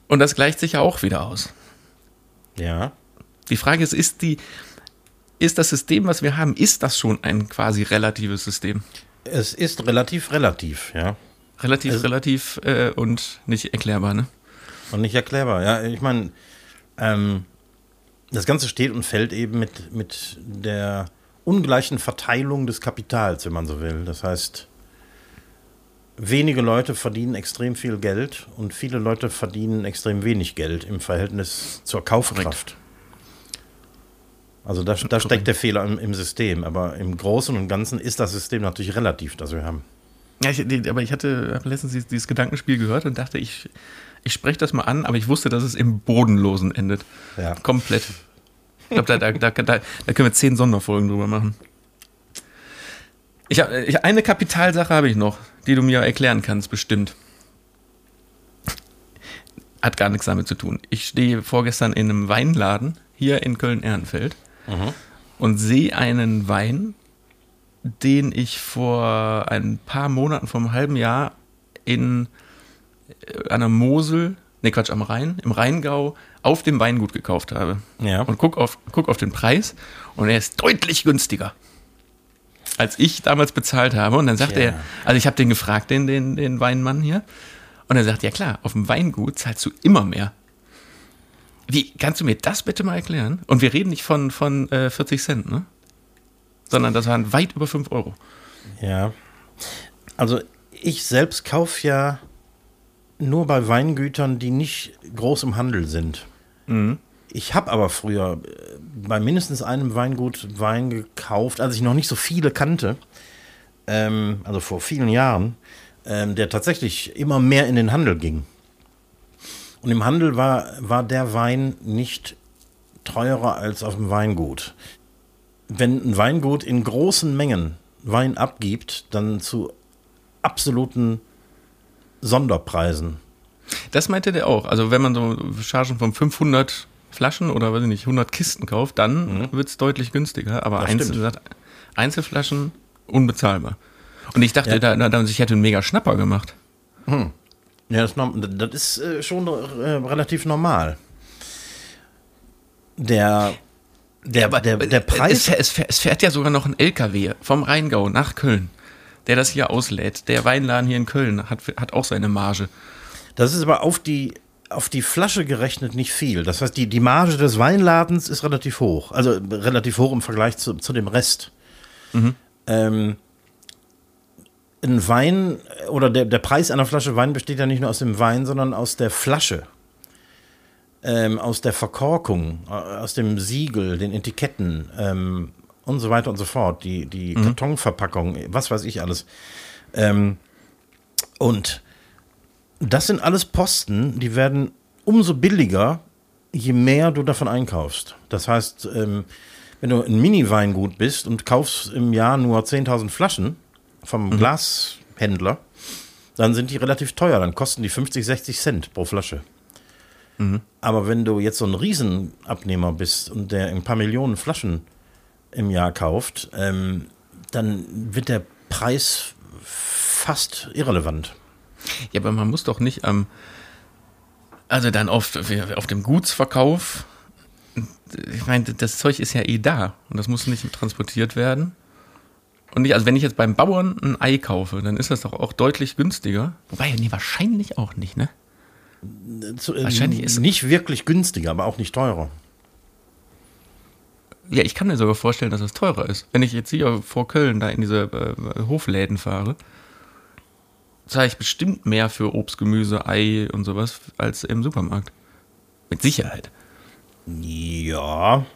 [SPEAKER 2] Und das gleicht sich ja auch wieder aus.
[SPEAKER 3] Ja.
[SPEAKER 2] Die Frage ist, ist die, ist das System, was wir haben, ist das schon ein quasi relatives System?
[SPEAKER 3] Es ist relativ relativ, ja.
[SPEAKER 2] Relativ,
[SPEAKER 3] Also-
[SPEAKER 2] relativ äh, und nicht erklärbar, ne?
[SPEAKER 3] Und nicht erklärbar. Ja, ich meine, ähm, das Ganze steht und fällt eben mit, mit der ungleichen Verteilung des Kapitals, wenn man so will. Das heißt, wenige Leute verdienen extrem viel Geld und viele Leute verdienen extrem wenig Geld im Verhältnis zur Kaufkraft. Also da, da steckt der Fehler im, im System. Aber im Großen und Ganzen ist das System natürlich relativ, das wir haben.
[SPEAKER 2] Ja, ich, aber ich hatte letztens dieses, dieses Gedankenspiel gehört und dachte, ich, ich spreche das mal an, aber ich wusste, dass es im Bodenlosen endet.
[SPEAKER 3] Ja.
[SPEAKER 2] Komplett. Ich glaube, da, da, da, da, können wir zehn Sonderfolgen drüber machen. Ich hab, ich, eine Kapitalsache habe ich noch, die du mir erklären kannst, bestimmt. Hat gar nichts damit zu tun. Ich stehe vorgestern in einem Weinladen hier in Köln-Ehrenfeld und sehe einen Wein, den ich vor ein paar Monaten, vor einem halben Jahr in äh, an der Mosel, ne Quatsch, am Rhein, im Rheingau auf dem Weingut gekauft habe.
[SPEAKER 3] Ja.
[SPEAKER 2] Und guck auf, guck auf den Preis und er ist deutlich günstiger, als ich damals bezahlt habe. Und dann sagt
[SPEAKER 3] Tja.
[SPEAKER 2] er, also ich habe den gefragt, den, den, den Weinmann hier, und er sagt, ja klar, auf dem Weingut zahlst du immer mehr. Wie, kannst du mir das bitte mal erklären? Und wir reden nicht von, von äh, 40 Cent, ne? Sondern das waren weit über 5 Euro.
[SPEAKER 3] Ja. Also ich selbst kaufe ja nur bei Weingütern, die nicht groß im Handel sind. Ich habe aber früher äh, bei mindestens einem Weingut Wein gekauft, als ich noch nicht so viele kannte, ähm, also vor vielen Jahren, ähm, der tatsächlich immer mehr in den Handel ging. Und im Handel war, war der Wein nicht teurer als auf dem Weingut. wenn ein Weingut in großen Mengen Wein abgibt, dann zu absoluten Sonderpreisen.
[SPEAKER 2] Das meinte der auch. Also wenn man so Chargen von 500 Flaschen oder weiß ich nicht, 100 Kisten kauft, dann mhm. wird es deutlich günstiger. Aber Einzel Einzelflaschen unbezahlbar. Und ich dachte, ja. da, da, ich hätte einen mega Schnapper gemacht.
[SPEAKER 3] Hm. Ja, das, das ist äh, schon äh, relativ normal. Der, der,
[SPEAKER 2] der, der Preis. Es, es, es, fährt ja sogar noch ein LKW vom Rheingau nach Köln, der das hier auslädt. Der Weinladen hier in Köln hat, hat auch seine Marge.
[SPEAKER 3] Das ist aber auf die, auf die Flasche gerechnet nicht viel. Das heißt, die, die Marge des Weinladens ist relativ hoch. Also relativ hoch im Vergleich zu, zu dem Rest. Mhm. Ähm, ein Wein oder der, der Preis einer Flasche Wein besteht ja nicht nur aus dem Wein, sondern aus der Flasche. Ähm, aus der Verkorkung, äh, aus dem Siegel, den Etiketten ähm, und so weiter und so fort, die, die mhm. Kartonverpackung, was weiß ich alles. Ähm, und das sind alles Posten, die werden umso billiger, je mehr du davon einkaufst. Das heißt, ähm, wenn du ein Mini-Weingut bist und kaufst im Jahr nur 10.000 Flaschen, vom mhm. Glashändler, dann sind die relativ teuer. Dann kosten die 50, 60 Cent pro Flasche. Mhm. Aber wenn du jetzt so ein Riesenabnehmer bist und der ein paar Millionen Flaschen im Jahr kauft, ähm, dann wird der Preis fast irrelevant.
[SPEAKER 2] Ja, aber man muss doch nicht am, ähm, also dann auf, auf dem Gutsverkauf, ich meine, das Zeug ist ja eh da und das muss nicht transportiert werden. Und ich, also wenn ich jetzt beim Bauern ein Ei kaufe, dann ist das doch auch deutlich günstiger. Wobei, nee, wahrscheinlich auch nicht, ne?
[SPEAKER 3] Zu, äh, wahrscheinlich ist nicht wirklich günstiger, aber auch nicht teurer.
[SPEAKER 2] Ja, ich kann mir sogar vorstellen, dass es teurer ist. Wenn ich jetzt hier vor Köln da in diese äh, Hofläden fahre, zahle ich bestimmt mehr für Obst, Gemüse, Ei und sowas als im Supermarkt. Mit Sicherheit.
[SPEAKER 3] Ja,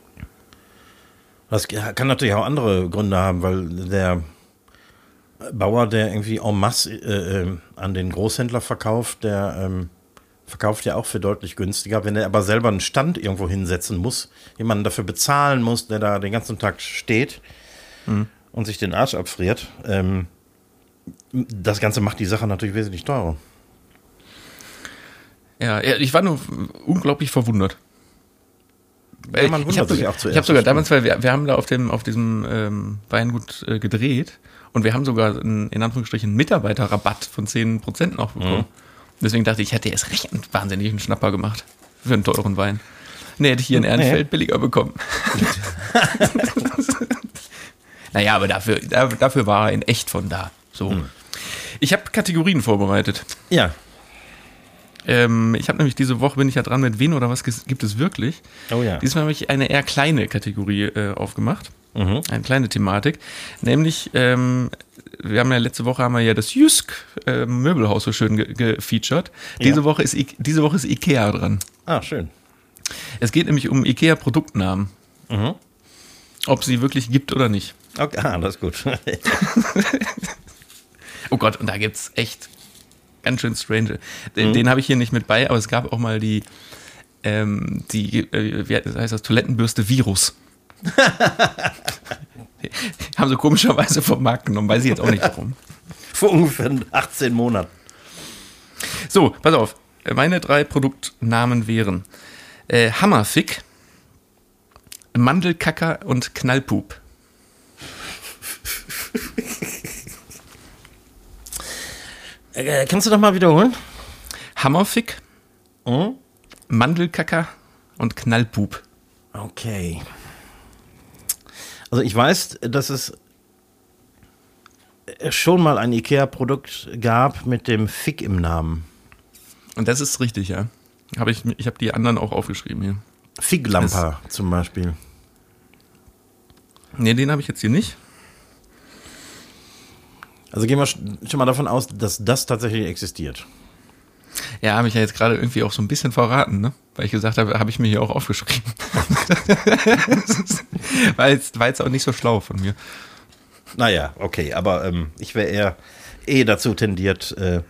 [SPEAKER 3] das kann natürlich auch andere Gründe haben, weil der Bauer, der irgendwie en masse äh, äh, an den Großhändler verkauft, der ähm, verkauft ja auch für deutlich günstiger. Wenn er aber selber einen Stand irgendwo hinsetzen muss, jemanden dafür bezahlen muss, der da den ganzen Tag steht mhm. und sich den Arsch abfriert, ähm, das Ganze macht die Sache natürlich wesentlich teurer.
[SPEAKER 2] Ja, ich war nur unglaublich verwundert.
[SPEAKER 3] Ja, man
[SPEAKER 2] ich habe sogar, hab sogar damals, weil wir, wir haben da auf, dem, auf diesem ähm, Weingut äh, gedreht und wir haben sogar einen, in Anführungsstrichen Mitarbeiterrabatt von 10% noch bekommen. Mhm. Deswegen dachte ich, ich hätte erst recht einen wahnsinnigen Schnapper gemacht für einen teuren Wein. Nee, hätte ich hier in Ehrenfeld nee. billiger bekommen. naja, aber dafür, dafür war er in echt von da. So. Mhm. Ich habe Kategorien vorbereitet.
[SPEAKER 3] Ja.
[SPEAKER 2] Ähm, ich habe nämlich diese Woche bin ich ja dran mit wen oder was gibt es wirklich.
[SPEAKER 3] Oh ja.
[SPEAKER 2] Diesmal habe ich eine eher kleine Kategorie äh, aufgemacht. Mhm. Eine kleine Thematik. Nämlich, ähm, wir haben ja letzte Woche haben wir ja das Jysk äh, Möbelhaus so schön ge gefeatured. Ja. Diese, Woche ist, diese Woche ist Ikea dran.
[SPEAKER 3] Ah, schön.
[SPEAKER 2] Es geht nämlich um Ikea-Produktnamen. Mhm. Ob sie wirklich gibt oder nicht.
[SPEAKER 3] Okay, ah, das ist gut.
[SPEAKER 2] oh Gott, und da gibt es echt ganz schön strange. Den, mhm. den habe ich hier nicht mit bei, aber es gab auch mal die, ähm, die äh, wie heißt das, Toilettenbürste Virus. haben sie komischerweise vom Markt genommen, weiß ich jetzt auch nicht warum.
[SPEAKER 3] Vor ungefähr 18 Monaten.
[SPEAKER 2] So, pass auf. Meine drei Produktnamen wären äh, Hammerfick, Mandelkacker und Knallpup.
[SPEAKER 3] Äh, kannst du doch mal wiederholen?
[SPEAKER 2] Hammerfick, mhm. Mandelkacker und Knallpup.
[SPEAKER 3] Okay. Also ich weiß, dass es schon mal ein IKEA-Produkt gab mit dem Fick im Namen.
[SPEAKER 2] Und das ist richtig, ja. Hab ich ich habe die anderen auch aufgeschrieben hier.
[SPEAKER 3] Ficklamper zum Beispiel.
[SPEAKER 2] Ne, den habe ich jetzt hier nicht.
[SPEAKER 3] Also gehen wir schon mal davon aus, dass das tatsächlich existiert.
[SPEAKER 2] Ja, habe ich ja jetzt gerade irgendwie auch so ein bisschen verraten, ne? Weil ich gesagt habe, habe ich mir hier auch aufgeschrieben. war, jetzt, war jetzt auch nicht so schlau von mir.
[SPEAKER 3] Naja, okay, aber ähm, ich wäre eher eh dazu tendiert, äh,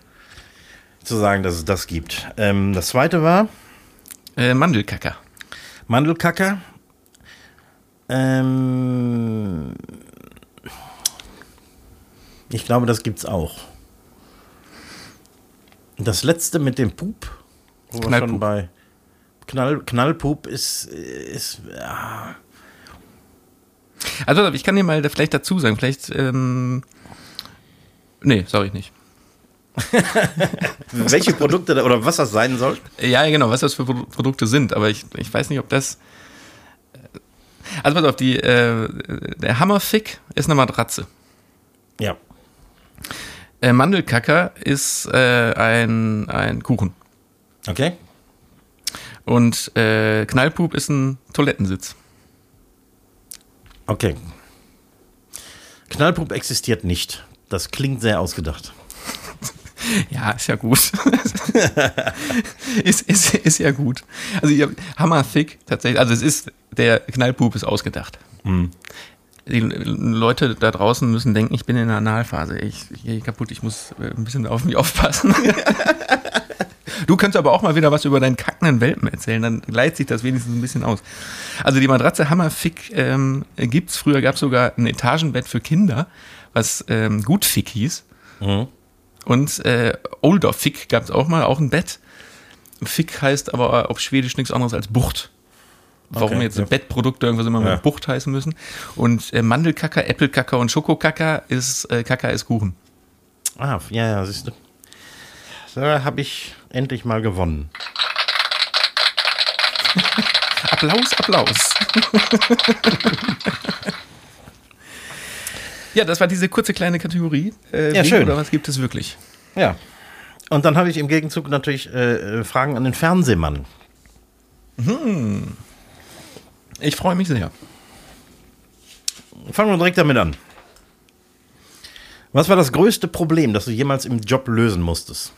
[SPEAKER 3] zu sagen, dass es das gibt. Ähm, das zweite war?
[SPEAKER 2] Äh, Mandelkacker.
[SPEAKER 3] Mandelkacker. Ähm, ich glaube, das gibt's auch. Das letzte mit dem Pup, wo wir
[SPEAKER 2] Knallpup.
[SPEAKER 3] schon bei Knall, Knallpup ist, ist ja,
[SPEAKER 2] Also ich kann dir mal vielleicht dazu sagen, vielleicht, ähm, nee, ich nicht.
[SPEAKER 3] welche Produkte oder was das sein soll.
[SPEAKER 2] Ja, genau, was das für Pro- Produkte sind, aber ich, ich weiß nicht, ob das. Also pass auf, die, äh, der Hammerfick ist eine Matratze.
[SPEAKER 3] Ja.
[SPEAKER 2] Äh, Mandelkacker ist äh, ein, ein Kuchen.
[SPEAKER 3] Okay.
[SPEAKER 2] Und äh, Knallpup ist ein Toilettensitz.
[SPEAKER 3] Okay. Knallpup existiert nicht. Das klingt sehr ausgedacht.
[SPEAKER 2] Ja, ist ja gut. ist, ist, ist ja gut. Also ich hab Hammerfick tatsächlich, also es ist, der Knallpup ist ausgedacht. Die Leute da draußen müssen denken, ich bin in der Analphase. Ich, ich gehe kaputt, ich muss äh, ein bisschen auf mich aufpassen. Du könntest aber auch mal wieder was über deinen kackenden Welpen erzählen, dann gleicht sich das wenigstens ein bisschen aus. Also die Matratze Hammerfick ähm, gibt's. Früher gab's sogar ein Etagenbett für Kinder, was ähm, Gutfick hieß. Und äh, Older Fick gab's auch mal, auch ein Bett. Fick heißt aber auf Schwedisch nichts anderes als Bucht. Warum
[SPEAKER 3] Okay,
[SPEAKER 2] jetzt
[SPEAKER 3] ja.
[SPEAKER 2] Bettprodukte irgendwas immer
[SPEAKER 3] Ja.
[SPEAKER 2] mit Bucht heißen müssen. Und äh, Mandelkacker, Äpfelkacker und Schokokacker ist äh, Kacker ist Kuchen.
[SPEAKER 3] Ah, ja, ja, siehst du. Da habe ich endlich mal gewonnen.
[SPEAKER 2] Applaus, Applaus. ja, das war diese kurze kleine Kategorie. Äh,
[SPEAKER 3] Ja, schön.
[SPEAKER 2] Oder was gibt es wirklich?
[SPEAKER 3] Ja. Und dann habe ich im Gegenzug natürlich äh, äh, Fragen an den Fernsehmann.
[SPEAKER 2] Ich freue mich sehr.
[SPEAKER 3] Fangen wir direkt damit an. Was war das größte Problem, das du jemals im Job lösen musstest?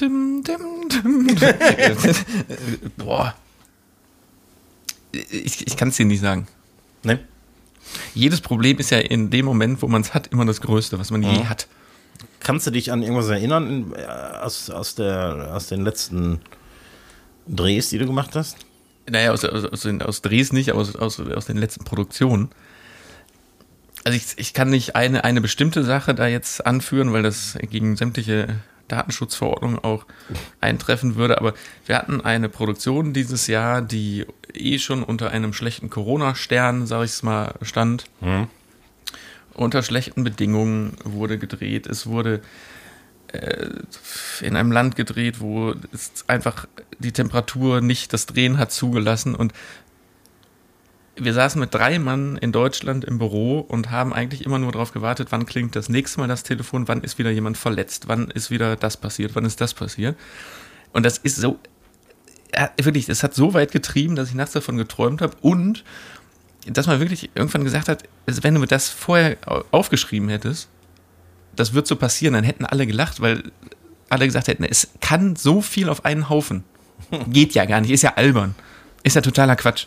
[SPEAKER 2] Dim, dim, dim. Boah. Ich, ich kann es dir nicht sagen.
[SPEAKER 3] Ne?
[SPEAKER 2] Jedes Problem ist ja in dem Moment, wo man es hat, immer das Größte, was man je hat.
[SPEAKER 3] Kannst du dich an irgendwas erinnern in, äh, aus, aus, der, aus den letzten Drehs, die du gemacht hast?
[SPEAKER 2] Naja, aus, aus, aus, den, aus Drehs nicht, aber aus, aus, aus den letzten Produktionen. Also ich, ich kann nicht eine, eine bestimmte Sache da jetzt anführen, weil das gegen sämtliche Datenschutzverordnungen auch eintreffen würde. Aber wir hatten eine Produktion dieses Jahr, die eh schon unter einem schlechten Corona-Stern, sag ich es mal, stand. Unter schlechten Bedingungen wurde gedreht. Es wurde in einem Land gedreht, wo es einfach die Temperatur nicht das Drehen hat zugelassen und wir saßen mit drei Mann in Deutschland im Büro und haben eigentlich immer nur darauf gewartet, wann klingt das nächste Mal das Telefon, wann ist wieder jemand verletzt, wann ist wieder das passiert, wann ist das passiert. Und das ist so, wirklich, es hat so weit getrieben, dass ich nachts davon geträumt habe und dass man wirklich irgendwann gesagt hat, also wenn du das vorher au- aufgeschrieben hättest, das wird so passieren, dann hätten alle gelacht, weil alle gesagt hätten, es kann so viel auf einen Haufen. Geht ja gar nicht, ist ja albern. Ist ja totaler Quatsch.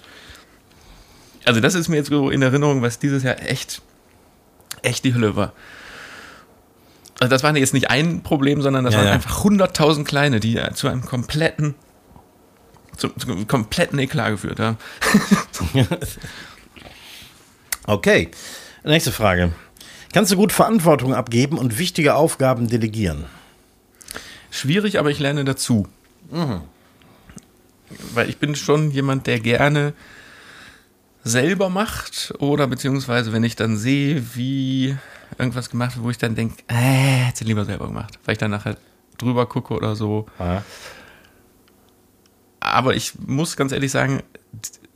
[SPEAKER 2] Also das ist mir jetzt so in Erinnerung, was dieses Jahr echt, echt die Hölle war. Also das war jetzt nicht ein Problem, sondern das
[SPEAKER 3] Ja,
[SPEAKER 2] waren
[SPEAKER 3] ja.
[SPEAKER 2] einfach 100.000 kleine, die zu einem kompletten, zu, zu einem kompletten Eklat geführt haben.
[SPEAKER 3] Okay. Nächste Frage. Kannst du gut Verantwortung abgeben und wichtige Aufgaben delegieren?
[SPEAKER 2] Schwierig, aber ich lerne dazu. Weil ich bin schon jemand, der gerne selber macht oder beziehungsweise wenn ich dann sehe, wie irgendwas gemacht wird, wo ich dann denke, äh, hätte ich lieber selber gemacht, weil ich dann nachher drüber gucke oder so. Aber ich muss ganz ehrlich sagen,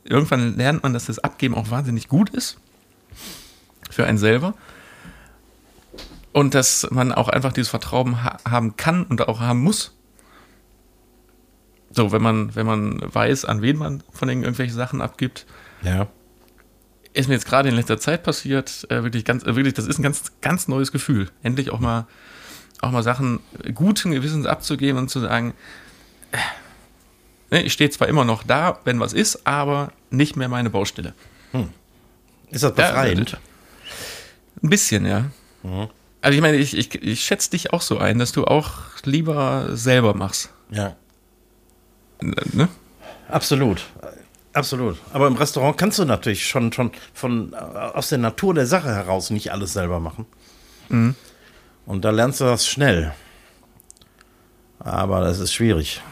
[SPEAKER 2] irgendwann lernt man, dass das Abgeben auch wahnsinnig gut ist für einen selber. Und dass man auch einfach dieses Vertrauen ha haben kann und auch haben muss. So, wenn man, wenn man weiß, an wen man von den irgendwelche Sachen abgibt,
[SPEAKER 3] Ja.
[SPEAKER 2] ist mir jetzt gerade in letzter Zeit passiert, äh, wirklich ganz, äh, wirklich, das ist ein ganz, ganz neues Gefühl. Endlich auch mal, auch mal Sachen guten Gewissens abzugeben und zu sagen, äh, ne, ich stehe zwar immer noch da, wenn was ist, aber nicht mehr meine Baustelle.
[SPEAKER 3] Ist das befreiend?
[SPEAKER 2] Ein bisschen, ja. Also ich meine, ich, ich, ich schätze dich auch so ein, dass du auch lieber selber machst.
[SPEAKER 3] ja.
[SPEAKER 2] Ne?
[SPEAKER 3] Absolut. Absolut. Aber im Restaurant kannst du natürlich schon, schon von, äh, aus der Natur der Sache heraus nicht alles selber machen.
[SPEAKER 2] Mhm.
[SPEAKER 3] Und da lernst du das schnell. Aber das ist schwierig.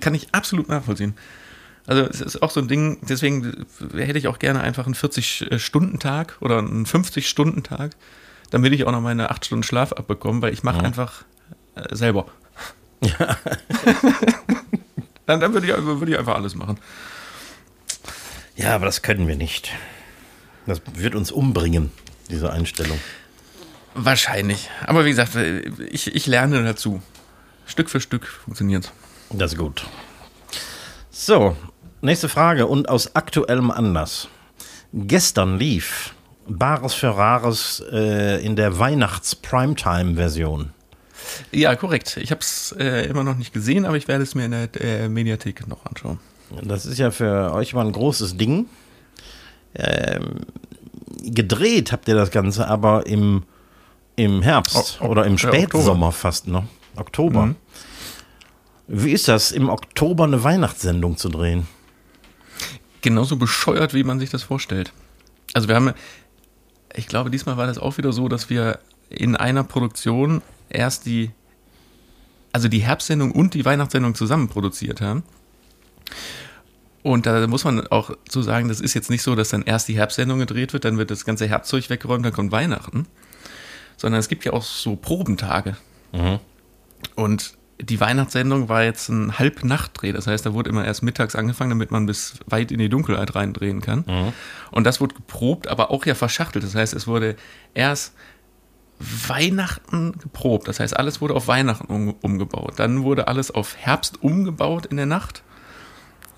[SPEAKER 2] Kann ich absolut nachvollziehen. Also es ist auch so ein Ding, deswegen hätte ich auch gerne einfach einen 40-Stunden-Tag oder einen 50-Stunden-Tag, damit ich auch noch meine 8 Stunden Schlaf abbekomme, weil ich mache
[SPEAKER 3] Mhm.
[SPEAKER 2] einfach äh, selber. dann dann würde, ich, würde ich einfach alles machen.
[SPEAKER 3] Ja, aber das können wir nicht. Das wird uns umbringen, diese Einstellung.
[SPEAKER 2] Wahrscheinlich. Aber wie gesagt, ich, ich lerne dazu. Stück für Stück funktioniert
[SPEAKER 3] Das ist gut. So, nächste Frage und aus aktuellem Anlass. Gestern lief Bares für Rares äh, in der Weihnachts-Primetime-Version.
[SPEAKER 2] Ja, korrekt. Ich habe es äh, immer noch nicht gesehen, aber ich werde es mir in der äh, Mediathek noch anschauen.
[SPEAKER 3] Das ist ja für euch mal ein großes Ding. Ähm, gedreht habt ihr das Ganze aber im, im Herbst
[SPEAKER 2] O-
[SPEAKER 3] oder im Spätsommer fast noch. Oktober.
[SPEAKER 2] Mhm.
[SPEAKER 3] Wie ist das, im Oktober eine Weihnachtssendung zu drehen?
[SPEAKER 2] Genauso bescheuert, wie man sich das vorstellt. Also wir haben, ich glaube, diesmal war das auch wieder so, dass wir in einer Produktion erst die, also die Herbstsendung und die Weihnachtssendung zusammen produziert haben. Und da muss man auch so sagen, das ist jetzt nicht so, dass dann erst die Herbstsendung gedreht wird, dann wird das ganze Herbstzeug weggeräumt, dann kommt Weihnachten. Sondern es gibt ja auch so Probentage. Und die Weihnachtssendung war jetzt ein Halbnachtdreh. Das heißt, da wurde immer erst mittags angefangen, damit man bis weit in die Dunkelheit reindrehen kann. Und das wurde geprobt, aber auch ja verschachtelt. Das heißt, es wurde erst Weihnachten geprobt. Das heißt, alles wurde auf Weihnachten um, umgebaut. Dann wurde alles auf Herbst umgebaut in der Nacht.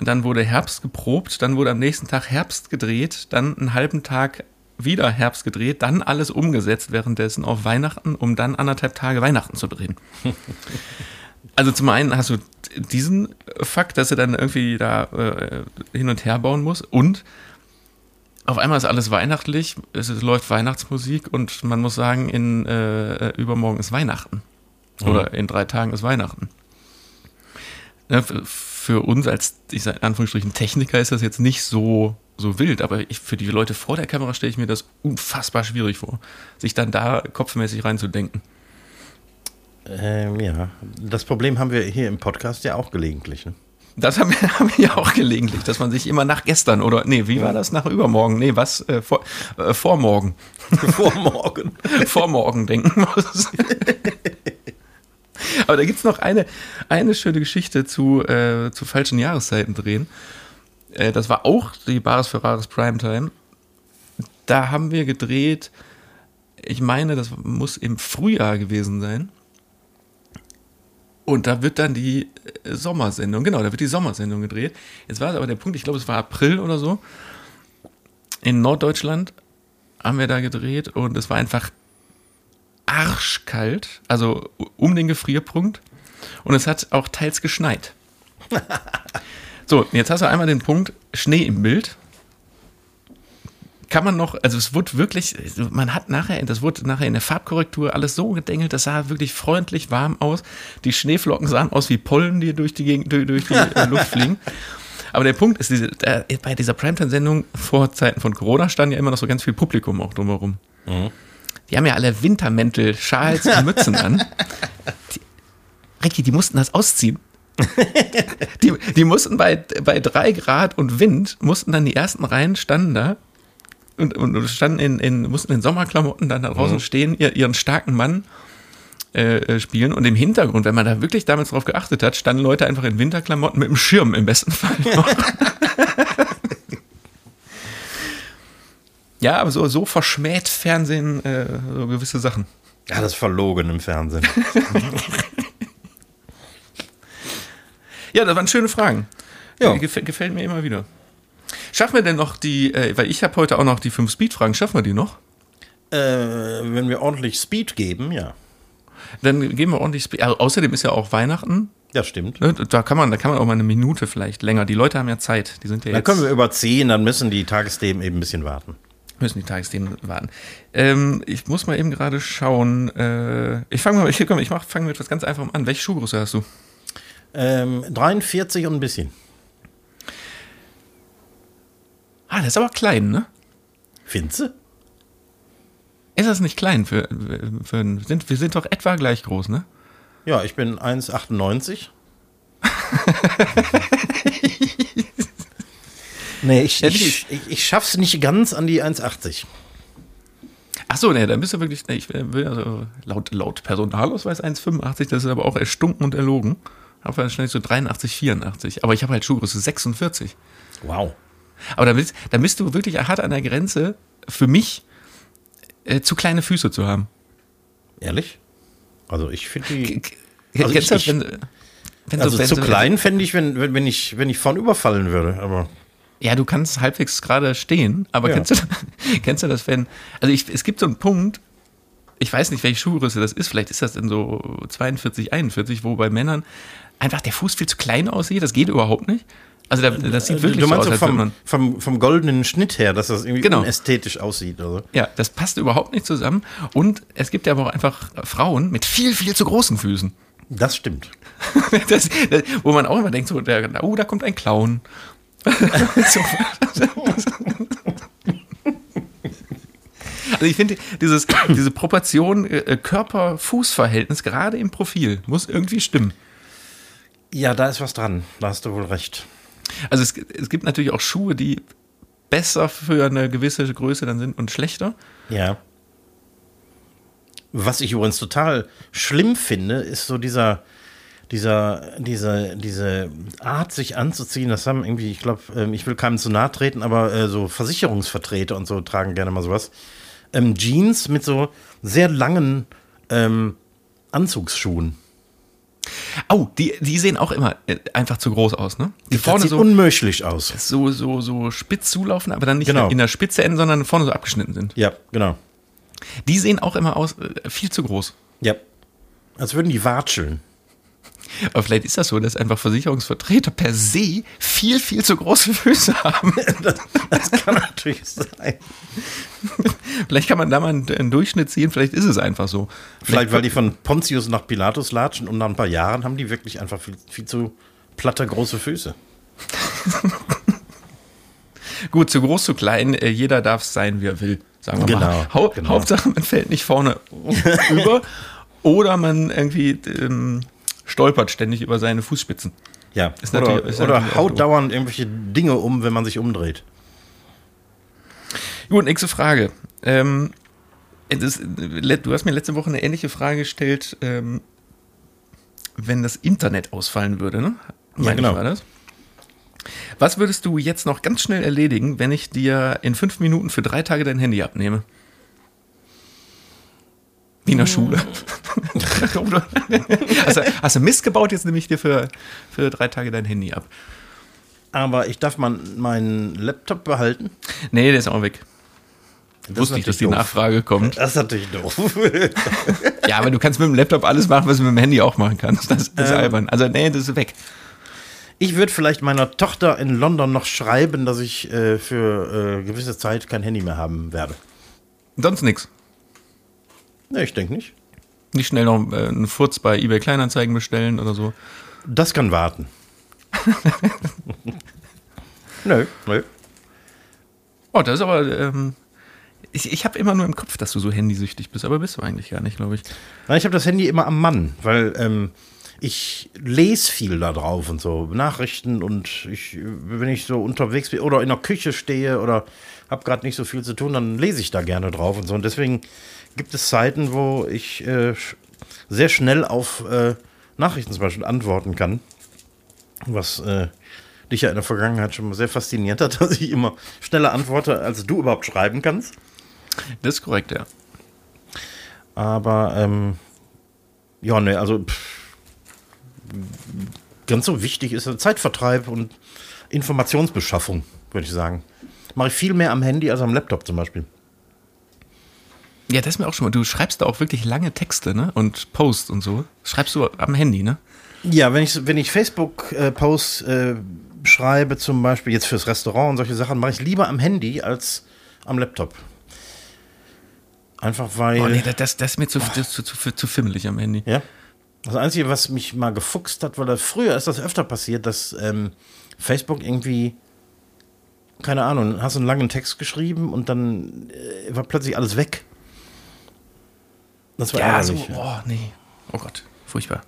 [SPEAKER 2] Dann wurde Herbst geprobt. Dann wurde am nächsten Tag Herbst gedreht. Dann einen halben Tag wieder Herbst gedreht. Dann alles umgesetzt währenddessen auf Weihnachten, um dann anderthalb Tage Weihnachten zu drehen. Also zum einen hast du diesen Fakt, dass er dann irgendwie da äh, hin und her bauen muss und auf einmal ist alles weihnachtlich, es, läuft Weihnachtsmusik und man muss sagen, in äh, übermorgen ist Weihnachten. Oder in drei Tagen ist Weihnachten. Ja, für, für uns als, ich sage in Anführungsstrichen, Techniker ist das jetzt nicht so, so wild, aber ich, für die Leute vor der Kamera stelle ich mir das unfassbar schwierig vor, sich dann da kopfmäßig reinzudenken.
[SPEAKER 3] Ähm, ja, das Problem haben wir hier im Podcast ja auch gelegentlich. Ne?
[SPEAKER 2] Das haben wir, haben wir ja auch gelegentlich, dass man sich immer nach gestern oder, nee, wie war das? Nach übermorgen? Nee, was? Äh, vor, äh, vormorgen.
[SPEAKER 3] Vor morgen.
[SPEAKER 2] Vormorgen denken muss. Aber da gibt es noch eine, eine schöne Geschichte zu, äh, zu falschen Jahreszeiten drehen. Äh, das war auch die Bares Ferraris Primetime. Da haben wir gedreht, ich meine, das muss im Frühjahr gewesen sein. Und da wird dann die äh, Sommersendung, genau, da wird die Sommersendung gedreht. Jetzt war es aber der Punkt, ich glaube, es war April oder so. In Norddeutschland haben wir da gedreht und es war einfach arschkalt, also um den Gefrierpunkt. Und es hat auch teils geschneit. So, jetzt hast du einmal den Punkt Schnee im Bild. Kann man noch, also es wurde wirklich, man hat nachher, das wurde nachher in der Farbkorrektur alles so gedengelt, das sah wirklich freundlich warm aus. Die Schneeflocken sahen aus wie Pollen, die durch die, Gegend, durch, durch die äh, Luft fliegen. Aber der Punkt ist, diese, äh, bei dieser Primetime-Sendung vor Zeiten von Corona stand ja immer noch so ganz viel Publikum auch drumherum. Die haben ja alle Wintermäntel, Schals und Mützen an. Die, Ricky, die mussten das ausziehen. die, die mussten bei, bei drei Grad und Wind, mussten dann die ersten Reihen standen da und, und, standen in, in, mussten in Sommerklamotten dann da draußen stehen, ihr, ihren starken Mann äh, äh, spielen. Und im Hintergrund, wenn man da wirklich damals drauf geachtet hat, standen Leute einfach in Winterklamotten mit dem Schirm im besten Fall. noch. ja, aber so, so verschmäht Fernsehen äh, so gewisse Sachen.
[SPEAKER 3] Ja, das ist verlogen im Fernsehen.
[SPEAKER 2] Ja, das waren schöne Fragen.
[SPEAKER 3] Ja.
[SPEAKER 2] Ja. Gefällt, gefällt mir immer wieder. Schaffen wir denn noch die, äh, weil ich habe heute auch noch die fünf Speed-Fragen, schaffen wir die noch?
[SPEAKER 3] äh, wenn wir ordentlich Speed geben, ja.
[SPEAKER 2] Dann geben wir ordentlich Speed. Also, außerdem ist ja auch Weihnachten.
[SPEAKER 3] Das stimmt.
[SPEAKER 2] Ne? Da, kann man, da kann man auch mal eine Minute vielleicht länger. Die Leute haben ja Zeit. Die sind ja
[SPEAKER 3] Dann können wir überziehen, dann müssen die Tagesthemen eben ein bisschen warten.
[SPEAKER 2] müssen die Tagesthemen warten. Ähm, ich muss mal eben gerade schauen. Äh, ich fange mal, ich, komm, ich fange mit etwas ganz Einfachem an. Welche Schuhgröße hast du?
[SPEAKER 3] Ähm, 43 und ein bisschen.
[SPEAKER 2] Ah, das ist aber klein, ne?
[SPEAKER 3] Findest du?
[SPEAKER 2] Ist das nicht klein für, für ein, sind, wir sind doch etwa gleich groß, ne?
[SPEAKER 3] Ja, ich bin 1,98. nee, ich,
[SPEAKER 2] Ja,
[SPEAKER 3] ich, ich, ich schaff's nicht ganz an die 1,80.
[SPEAKER 2] Ach so, ne, dann bist du wirklich, ne, ich will also laut, laut Personalausweis 1,85, das ist aber auch erstunken und erlogen. Habe wahrscheinlich so 83, 84. Aber ich habe halt Schuhgröße 46.
[SPEAKER 3] Wow.
[SPEAKER 2] Aber da bist, da bist du wirklich hart an der Grenze, für mich äh, zu kleine Füße zu haben.
[SPEAKER 3] Ehrlich? Also ich finde die. Also
[SPEAKER 2] das,
[SPEAKER 3] ich-
[SPEAKER 2] wenn, wenn
[SPEAKER 3] Also
[SPEAKER 2] wenn
[SPEAKER 3] zu klein fände ich, wenn, wenn, wenn ich, wenn ich vorn überfallen würde, aber.
[SPEAKER 2] Ja, du kannst halbwegs gerade stehen, aber
[SPEAKER 3] Ja.
[SPEAKER 2] kennst, du, kennst du das, wenn. Also ich, es gibt so einen Punkt, ich weiß nicht, welche Schuhgröße das ist, vielleicht ist das in so 42, 41, wo bei Männern einfach der Fuß viel zu klein aussieht, das geht überhaupt nicht. Also da, das sieht wirklich
[SPEAKER 3] du meinst
[SPEAKER 2] aus,
[SPEAKER 3] so
[SPEAKER 2] wenn
[SPEAKER 3] vom, vom, vom goldenen Schnitt her, dass das irgendwie
[SPEAKER 2] Genau.
[SPEAKER 3] unästhetisch aussieht. Also.
[SPEAKER 2] Ja, das passt überhaupt nicht zusammen. Und es gibt ja aber auch einfach Frauen mit viel, viel zu großen Füßen.
[SPEAKER 3] Das stimmt.
[SPEAKER 2] Das, das, wo man auch immer denkt, so, der, oh, da kommt ein Clown. so. Also ich finde, dieses, diese Proportion äh, Körper-Fuß-Verhältnis, gerade im Profil, muss irgendwie stimmen.
[SPEAKER 3] Ja, da ist was dran. Da hast du wohl recht.
[SPEAKER 2] Also es, es gibt natürlich auch Schuhe, die besser für eine gewisse Größe dann sind und schlechter.
[SPEAKER 3] Ja. Was ich übrigens total schlimm finde, ist so dieser, dieser, diese, diese Art, sich anzuziehen. Das haben irgendwie, ich glaube, ähm, ich will keinem zu nahe treten, aber äh, so Versicherungsvertreter und so tragen gerne mal sowas. Ähm, Jeans mit so sehr langen ähm, Anzugsschuhen.
[SPEAKER 2] Oh, die, die sehen auch immer äh, einfach zu groß aus, ne? Die
[SPEAKER 3] Das
[SPEAKER 2] vorne
[SPEAKER 3] sieht
[SPEAKER 2] so,
[SPEAKER 3] unmöglich aus.
[SPEAKER 2] so, so, so spitz zulaufen, aber dann nicht
[SPEAKER 3] Genau.
[SPEAKER 2] in der Spitze enden, sondern vorne so abgeschnitten sind.
[SPEAKER 3] Ja, genau.
[SPEAKER 2] Die sehen auch immer aus, äh, viel zu groß.
[SPEAKER 3] Ja. Als würden die watscheln.
[SPEAKER 2] Aber vielleicht ist das so, dass einfach Versicherungsvertreter per se viel, viel zu große Füße haben.
[SPEAKER 3] Das, das kann natürlich sein.
[SPEAKER 2] vielleicht kann man da mal einen, einen Durchschnitt ziehen, vielleicht ist es einfach so.
[SPEAKER 3] Vielleicht, weil die von Pontius nach Pilatus latschen und nach ein paar Jahren haben die wirklich einfach viel, viel zu platte große Füße.
[SPEAKER 2] Gut, zu groß, zu klein, äh, jeder darf es sein, wie er will, sagen wir mal.
[SPEAKER 3] Genau,
[SPEAKER 2] Hau
[SPEAKER 3] genau.
[SPEAKER 2] Hauptsache, man fällt nicht vorne über oder man irgendwie ähm, stolpert ständig über seine Fußspitzen.
[SPEAKER 3] Ja,
[SPEAKER 2] Ist
[SPEAKER 3] oder,
[SPEAKER 2] natürlich- ist
[SPEAKER 3] oder haut dauernd irgendwelche Dinge um, wenn man sich umdreht.
[SPEAKER 2] Gut, nächste Frage. Ähm, le- du hast mir letzte Woche eine ähnliche Frage gestellt, ähm, wenn das Internet ausfallen würde, ne? Meine
[SPEAKER 3] genau.
[SPEAKER 2] War das. Was würdest du jetzt noch ganz schnell erledigen, wenn ich dir in fünf Minuten für drei Tage dein Handy abnehme? Wie in der Schule. Oder- hast, du, hast du Mist gebaut, jetzt nehme ich dir für, für drei Tage dein Handy ab.
[SPEAKER 3] Aber ich darf man meinen Laptop behalten.
[SPEAKER 2] Nee, der ist auch weg.
[SPEAKER 3] Das
[SPEAKER 2] Wusste
[SPEAKER 3] ist
[SPEAKER 2] ich, dass die
[SPEAKER 3] natürlich doof.
[SPEAKER 2] Nachfrage kommt.
[SPEAKER 3] Das ist natürlich doof.
[SPEAKER 2] Ja, aber du kannst mit dem Laptop alles machen, was du mit dem Handy auch machen kannst. Das ist
[SPEAKER 3] Ähm.
[SPEAKER 2] albern. Also, nee, das ist weg.
[SPEAKER 3] Ich würde vielleicht meiner Tochter in London noch schreiben, dass ich äh, für äh, gewisse Zeit kein Handy mehr haben werde.
[SPEAKER 2] Sonst nichts.
[SPEAKER 3] Ne, ich denke nicht.
[SPEAKER 2] Nicht schnell noch äh, einen Furz bei eBay Kleinanzeigen bestellen oder so.
[SPEAKER 3] Das kann warten. nö, nö.
[SPEAKER 2] Oh, das ist aber. Ähm, ich ich habe immer nur im Kopf, dass du so handysüchtig bist, aber bist du eigentlich gar nicht, glaube ich.
[SPEAKER 3] Nein, ich habe das Handy immer am Mann, weil ähm, ich lese viel da drauf und so, Nachrichten und ich, wenn ich so unterwegs bin oder in der Küche stehe oder habe gerade nicht so viel zu tun, dann lese ich da gerne drauf und so. Und deswegen gibt es Zeiten, wo ich äh, sehr schnell auf äh, Nachrichten zum Beispiel antworten kann, was äh, dich ja in der Vergangenheit schon mal sehr fasziniert hat, dass ich immer schneller antworte, als du überhaupt schreiben kannst.
[SPEAKER 2] Das ist korrekt, ja.
[SPEAKER 3] Aber ähm, ja, ne, also pff, ganz so wichtig ist Zeitvertreib und Informationsbeschaffung, würde ich sagen. Mache ich viel mehr am Handy als am Laptop zum Beispiel.
[SPEAKER 2] Ja, das ist mir auch schon mal. Du schreibst da auch wirklich lange Texte, ne? Und Posts und so. Schreibst du am Handy, ne?
[SPEAKER 3] Ja, wenn ich, wenn ich Facebook-Posts äh, schreibe, zum Beispiel jetzt fürs Restaurant und solche Sachen, mache ich lieber am Handy als am Laptop. Einfach weil.
[SPEAKER 2] Oh, nee, das, das ist mir zu, das, zu, zu, zu fimmelig am Handy.
[SPEAKER 3] Ja. Das Einzige, was mich mal gefuchst hat, weil das früher ist das öfter passiert, dass ähm, Facebook irgendwie keine Ahnung, hast einen langen Text geschrieben und dann äh, war plötzlich alles weg.
[SPEAKER 2] Das war ja, so, oh, nee. Oh Gott, furchtbar.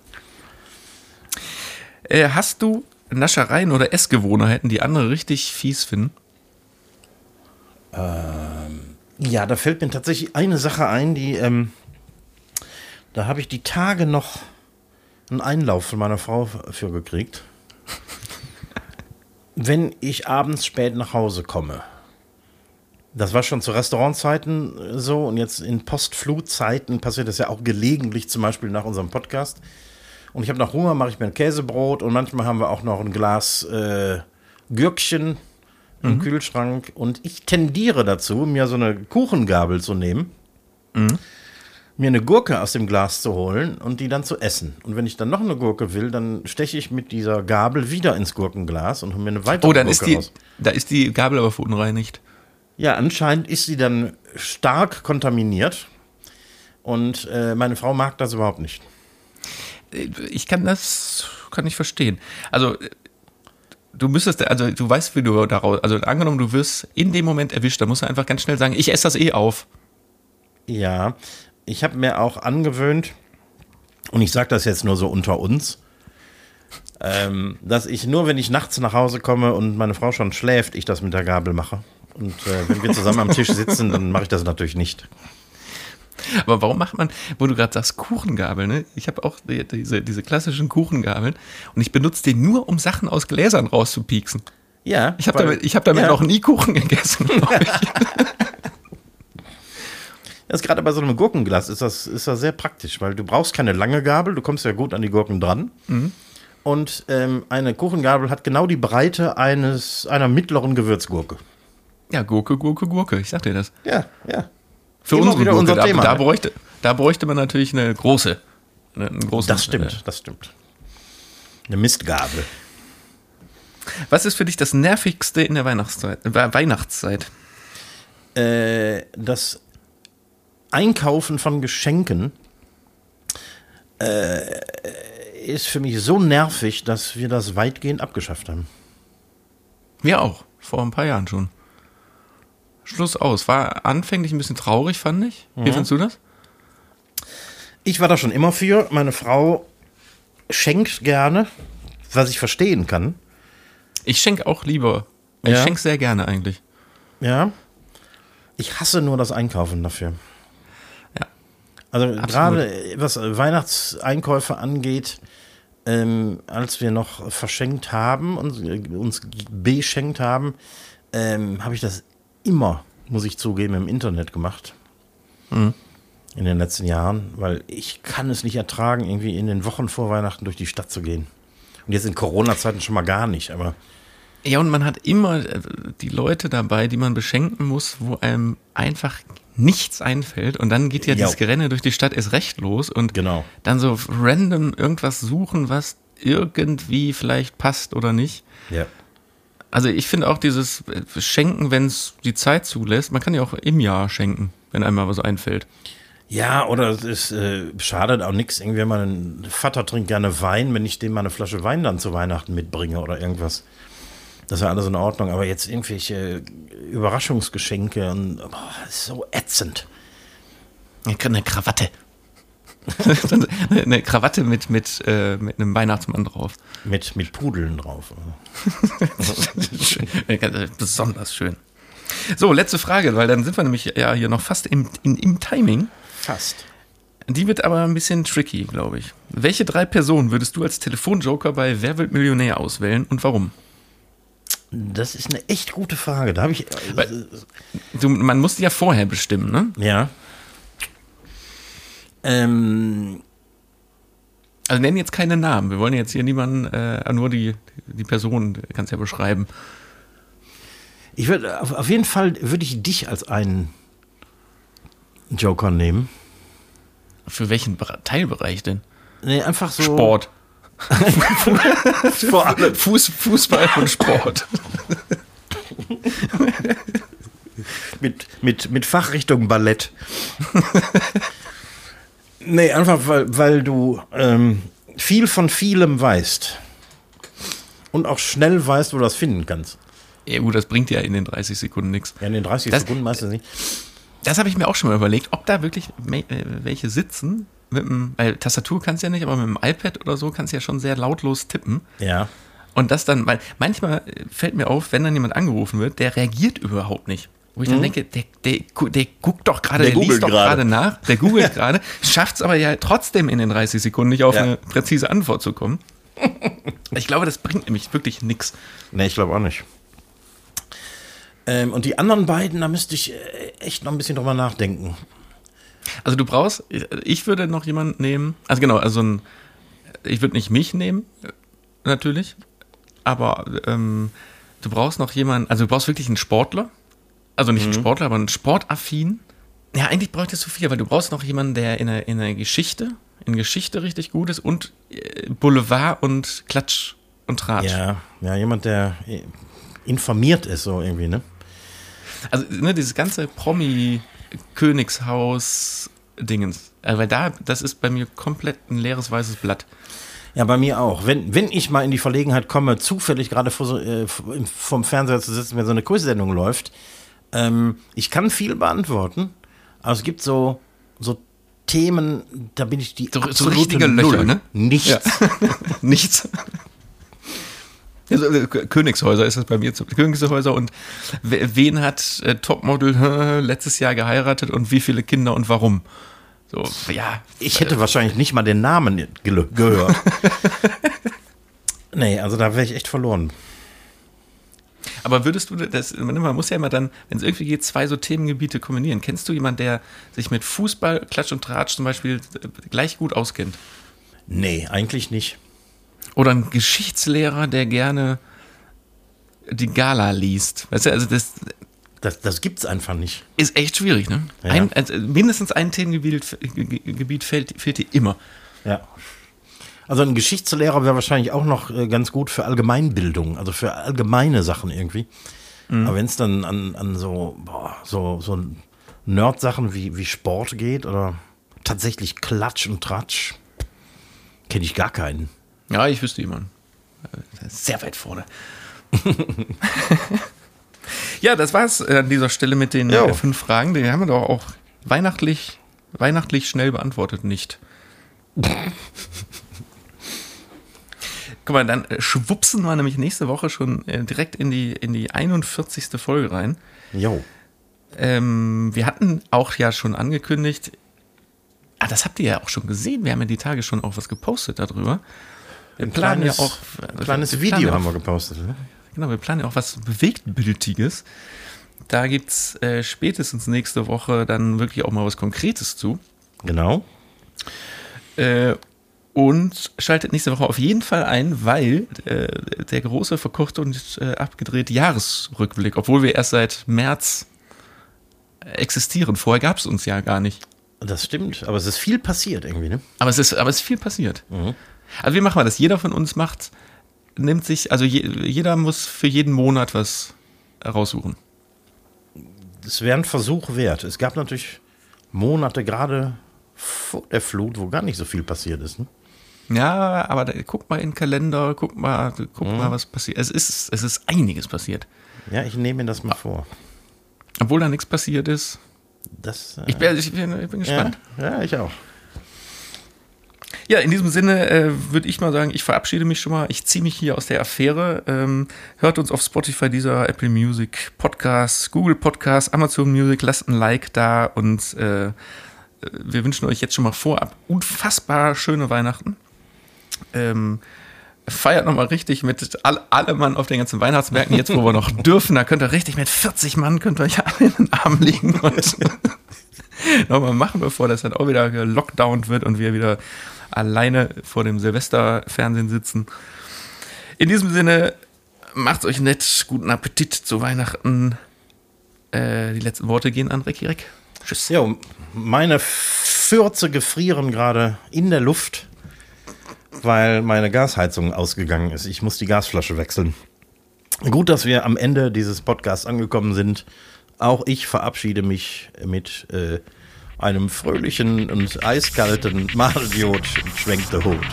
[SPEAKER 2] Äh, hast du Naschereien oder Essgewohnheiten, die andere richtig fies finden?
[SPEAKER 3] Ähm, ja, da fällt mir tatsächlich eine Sache ein, die, ähm, da habe ich die Tage noch einen Einlauf von meiner Frau für gekriegt. Wenn ich abends spät nach Hause komme. Das war schon zu Restaurantzeiten so und jetzt in Postflutzeiten passiert das ja auch gelegentlich, zum Beispiel nach unserem Podcast. Und ich habe noch Hunger, mache ich mir ein Käsebrot und manchmal haben wir auch noch ein Glas äh, Gürkchen im mhm. Kühlschrank. Und ich tendiere dazu, mir so eine Kuchengabel zu nehmen, mhm. mir eine Gurke aus dem Glas zu holen und die dann zu essen. Und wenn ich dann noch eine Gurke will, dann steche ich mit dieser Gabel wieder ins Gurkenglas und hole mir eine weitere
[SPEAKER 2] oh, dann Gurke ist die, raus. Da ist die Gabel aber verunreinigt.
[SPEAKER 3] Ja, anscheinend ist sie dann stark kontaminiert. Und äh, meine Frau mag das überhaupt nicht.
[SPEAKER 2] Ich kann das, kann ich verstehen. Also du müsstest, also du weißt, wie du daraus, also angenommen, du wirst in dem Moment erwischt, da musst du einfach ganz schnell sagen, ich esse das eh auf.
[SPEAKER 3] Ja, ich habe mir auch angewöhnt, und ich sage das jetzt nur so unter uns, ähm, dass ich nur, wenn ich nachts nach Hause komme und meine Frau schon schläft, ich das mit der Gabel mache. Und äh, wenn wir zusammen am Tisch sitzen, dann mache ich das natürlich nicht.
[SPEAKER 2] Aber warum macht man, wo du gerade sagst, Kuchengabel, ne? Ich habe auch diese, diese klassischen Kuchengabeln und ich benutze die nur, um Sachen aus Gläsern rauszupieksen.
[SPEAKER 3] Ja.
[SPEAKER 2] Ich habe damit, ich hab damit ja. noch nie Kuchen gegessen, glaube ich.
[SPEAKER 3] Das ist gerade bei so einem Gurkenglas ist das, ist das sehr praktisch, weil du brauchst keine lange Gabel, du kommst ja gut an die Gurken dran. Mhm. Und ähm, eine Kuchengabel hat genau die Breite eines, einer mittleren Gewürzgurke.
[SPEAKER 2] Ja, Gurke, Gurke, Gurke, ich sag dir das.
[SPEAKER 3] Ja, ja.
[SPEAKER 2] Für Immer unsere Gurke, unser da, Thema. Da bräuchte, da bräuchte man natürlich eine große. Einen großen,
[SPEAKER 3] das stimmt, äh, das stimmt. Eine Mistgabel.
[SPEAKER 2] Was ist für dich das Nervigste in der Weihnachtszeit? Äh, Weihnachtszeit?
[SPEAKER 3] Äh, das Einkaufen von Geschenken äh, ist für mich so nervig, dass wir das weitgehend abgeschafft haben.
[SPEAKER 2] Wir auch, vor ein paar Jahren schon. Schluss aus. War anfänglich ein bisschen traurig, fand ich. Wie mhm. findest du das?
[SPEAKER 3] Ich war da schon immer für. Meine Frau schenkt gerne, was ich verstehen kann.
[SPEAKER 2] Ich schenke auch lieber. Ich ja. schenke sehr gerne eigentlich.
[SPEAKER 3] Ja. Ich hasse nur das Einkaufen dafür.
[SPEAKER 2] Ja.
[SPEAKER 3] Also gerade was Weihnachtseinkäufe angeht, ähm, als wir noch verschenkt haben und uns beschenkt haben, ähm, habe ich das immer, muss ich zugeben, im Internet gemacht. Mhm. In den letzten Jahren, weil ich kann es nicht ertragen, irgendwie in den Wochen vor Weihnachten durch die Stadt zu gehen. Und jetzt in Corona-Zeiten schon mal gar nicht, aber.
[SPEAKER 2] Ja, und man hat immer äh, die Leute dabei, die man beschenken muss, wo einem einfach nichts einfällt. Und dann geht ja, ja. dieses Gerenne durch die Stadt erst recht los. Und
[SPEAKER 3] genau.
[SPEAKER 2] dann so random irgendwas suchen, was irgendwie vielleicht passt oder nicht.
[SPEAKER 3] Ja.
[SPEAKER 2] Also ich finde auch dieses Schenken, wenn es die Zeit zulässt, man kann ja auch im Jahr schenken, wenn einmal was einfällt.
[SPEAKER 3] Ja, oder es ist, äh, schadet auch nichts, irgendwie, wenn man, Vater trinkt gerne Wein, wenn ich dem mal eine Flasche Wein dann zu Weihnachten mitbringe oder irgendwas. Das ja alles in Ordnung, aber jetzt irgendwelche Überraschungsgeschenke und boah, ist so ätzend.
[SPEAKER 2] Eine Krawatte. eine Krawatte mit, mit, äh, mit einem Weihnachtsmann drauf.
[SPEAKER 3] Mit, mit Pudeln drauf.
[SPEAKER 2] Besonders schön. So, letzte Frage, weil dann sind wir nämlich ja hier noch fast im, in, im Timing.
[SPEAKER 3] Fast.
[SPEAKER 2] Die wird aber ein bisschen tricky, glaube ich. Welche drei Personen würdest du als Telefonjoker bei Wer wird Millionär auswählen und warum?
[SPEAKER 3] Das ist eine echt gute Frage. Da habe ich.
[SPEAKER 2] Weil, du, man muss die ja vorher bestimmen, ne?
[SPEAKER 3] Ja. Ähm,
[SPEAKER 2] also nennen jetzt keine Namen. Wir wollen jetzt hier niemanden, äh, nur die, die Person, kannst ja beschreiben.
[SPEAKER 3] Ich würde auf, auf jeden Fall würde ich dich als einen Joker nehmen.
[SPEAKER 2] Für welchen Teilbereich denn?
[SPEAKER 3] Nee, einfach so.
[SPEAKER 2] Sport.
[SPEAKER 3] Vor allem.
[SPEAKER 2] Fuß, Fußball und Sport.
[SPEAKER 3] mit, mit, mit Fachrichtung Ballett. Nee, einfach weil, weil du ähm, viel von vielem weißt. Und auch schnell weißt, wo du das finden kannst.
[SPEAKER 2] Ja gut, das bringt ja in den 30 Sekunden nichts.
[SPEAKER 3] Ja, in den 30
[SPEAKER 2] Das-
[SPEAKER 3] Sekunden meistens nicht.
[SPEAKER 2] Das habe ich mir auch schon mal überlegt, ob da wirklich äh, welche sitzen. Mit dem, weil Tastatur kannst du ja nicht, aber mit dem iPad oder so kannst du ja schon sehr lautlos tippen.
[SPEAKER 3] Ja.
[SPEAKER 2] Und das dann, weil manchmal fällt mir auf, wenn dann jemand angerufen wird, der reagiert überhaupt nicht. Wo ich dann denke, der, der, der guckt doch gerade,
[SPEAKER 3] Der
[SPEAKER 2] der, liest
[SPEAKER 3] googelt
[SPEAKER 2] doch
[SPEAKER 3] gerade.
[SPEAKER 2] nach, der googelt gerade, schafft es aber ja trotzdem in den 30 Sekunden nicht auf
[SPEAKER 3] Ja.
[SPEAKER 2] eine präzise Antwort zu kommen. Ich glaube, das bringt nämlich wirklich nichts.
[SPEAKER 3] Nee, ich glaube auch nicht. Ähm, und die anderen beiden, da müsste ich äh, echt noch ein bisschen drüber nachdenken.
[SPEAKER 2] Also du brauchst, ich würde noch jemanden nehmen, also genau, also ein, ich würde nicht mich nehmen, natürlich, aber ähm, du brauchst noch jemanden, also du brauchst wirklich einen Sportler, also nicht einen Sportler, aber einen Sportaffin. Ja, eigentlich bräuchtest du viel, weil du brauchst noch jemanden, der in der, in der Geschichte, in Geschichte richtig gut ist und äh, Boulevard und Klatsch und Tratsch.
[SPEAKER 3] Ja, ja, jemand, der äh, informiert ist, so irgendwie, ne?
[SPEAKER 2] Also ne, dieses ganze Promi-Königshaus-Dingens, äh, weil da, das ist bei mir komplett ein leeres weißes Blatt.
[SPEAKER 3] Ja, bei mir auch. Wenn, wenn ich mal in die Verlegenheit komme, zufällig gerade vor so, äh, vom Fernseher zu sitzen, wenn so eine Quizsendung läuft, ähm, ich kann viel beantworten, aber es gibt so, so Themen, da bin ich die
[SPEAKER 2] So- so richtige
[SPEAKER 3] Null.
[SPEAKER 2] Löcher, ne?
[SPEAKER 3] Nichts.
[SPEAKER 2] Nichts. Also, äh, Königshäuser ist das bei mir. Königshäuser und we- wen hat äh, Topmodel äh, letztes Jahr geheiratet und wie viele Kinder und warum? So, ja.
[SPEAKER 3] Ich hätte wahrscheinlich nicht mal den Namen gehört. nee, also da wäre ich echt verloren.
[SPEAKER 2] Aber würdest du das, man muss ja immer dann, wenn es irgendwie geht, zwei so Themengebiete kombinieren. Kennst du jemanden, der sich mit Fußball, Klatsch und Tratsch zum Beispiel äh, gleich gut auskennt?
[SPEAKER 3] Nee, eigentlich nicht.
[SPEAKER 2] Oder ein Geschichtslehrer, der gerne die Gala liest? Weißt du, also das,
[SPEAKER 3] Das, das gibt's einfach nicht.
[SPEAKER 2] Ist echt schwierig, ne?
[SPEAKER 3] Ja.
[SPEAKER 2] Ein, also mindestens ein Themengebiet Ge- Gebiet fehlt, fehlt dir immer.
[SPEAKER 3] Ja. Also ein Geschichtslehrer wäre wahrscheinlich auch noch äh, ganz gut für Allgemeinbildung, also für allgemeine Sachen irgendwie. Aber wenn es dann an, an so, boah, so, so Nerd-Sachen wie, wie Sport geht oder tatsächlich Klatsch und Tratsch, kenne ich gar keinen.
[SPEAKER 2] Ja, ich wüsste jemanden. Äh, Sehr weit vorne. ja, das war's an dieser Stelle mit den
[SPEAKER 3] Jo.
[SPEAKER 2] äh, fünf Fragen. Die haben wir doch auch weihnachtlich, weihnachtlich schnell beantwortet, nicht? Guck mal, dann äh, schwupsen wir nämlich nächste Woche schon äh, direkt in die, in die 41. Folge rein.
[SPEAKER 3] Jo.
[SPEAKER 2] Ähm, wir hatten auch ja schon angekündigt, ah, das habt ihr ja auch schon gesehen, wir haben ja die Tage schon auch was gepostet darüber. Wir
[SPEAKER 3] Ein
[SPEAKER 2] planen
[SPEAKER 3] kleines,
[SPEAKER 2] ja auch.
[SPEAKER 3] ein kleines
[SPEAKER 2] wir planen
[SPEAKER 3] Video haben wir gepostet. Ne?
[SPEAKER 2] Genau, wir planen ja auch was Bewegtbildtiges. Da gibt es äh, spätestens nächste Woche dann wirklich auch mal was Konkretes zu.
[SPEAKER 3] Genau.
[SPEAKER 2] Äh, und schaltet nächste Woche auf jeden Fall ein, weil äh, der große, verkochte und äh, abgedrehte Jahresrückblick, obwohl wir erst seit März äh, existieren, vorher gab es uns ja gar nicht.
[SPEAKER 3] Das stimmt, aber es ist viel passiert irgendwie, ne?
[SPEAKER 2] Aber es ist, aber es ist viel passiert. Also wie machen wir das? Jeder von uns macht, nimmt sich, also je, jeder muss für jeden Monat was raussuchen.
[SPEAKER 3] Es wäre ein Versuch wert. Es gab natürlich Monate gerade vor der Flut, wo gar nicht so viel passiert ist. Ne?
[SPEAKER 2] Ja, aber da, guck mal in den Kalender, guck mal, guck mal, was passiert. Es ist, es ist einiges passiert.
[SPEAKER 3] Ja, ich nehme mir das mal vor.
[SPEAKER 2] Obwohl da nichts passiert ist.
[SPEAKER 3] Das, äh,
[SPEAKER 2] Ich bin, ich bin, ich bin gespannt.
[SPEAKER 3] ja, ja, ich auch.
[SPEAKER 2] Ja, in diesem Sinne äh, würde ich mal sagen, ich verabschiede mich schon mal. Ich ziehe mich hier aus der Affäre. Ähm, hört uns auf Spotify, dieser Apple Music, Podcasts, Google Podcasts, Amazon Music. Lasst ein Like da und äh, wir wünschen euch jetzt schon mal vorab unfassbar schöne Weihnachten. Ähm, feiert nochmal richtig mit all, alle Mann auf den ganzen Weihnachtsmärkten, jetzt wo wir noch dürfen. Da könnt ihr richtig mit 40 Mann, könnt ihr euch alle in den Arm legen und nochmal machen, bevor das dann auch wieder gelockdownt wird und wir wieder alleine vor dem Silvesterfernsehen sitzen. In diesem Sinne, macht's euch nett, guten Appetit zu Weihnachten. Äh, die letzten Worte gehen an Recki Reck. Tschüss.
[SPEAKER 3] Ja, meine Fürze gefrieren gerade in der Luft, weil meine Gasheizung ausgegangen ist. Ich muss die Gasflasche wechseln. Gut, dass wir am Ende dieses Podcasts angekommen sind. Auch ich verabschiede mich mit äh, einem fröhlichen und eiskalten Madeldiod schwenkte Hut.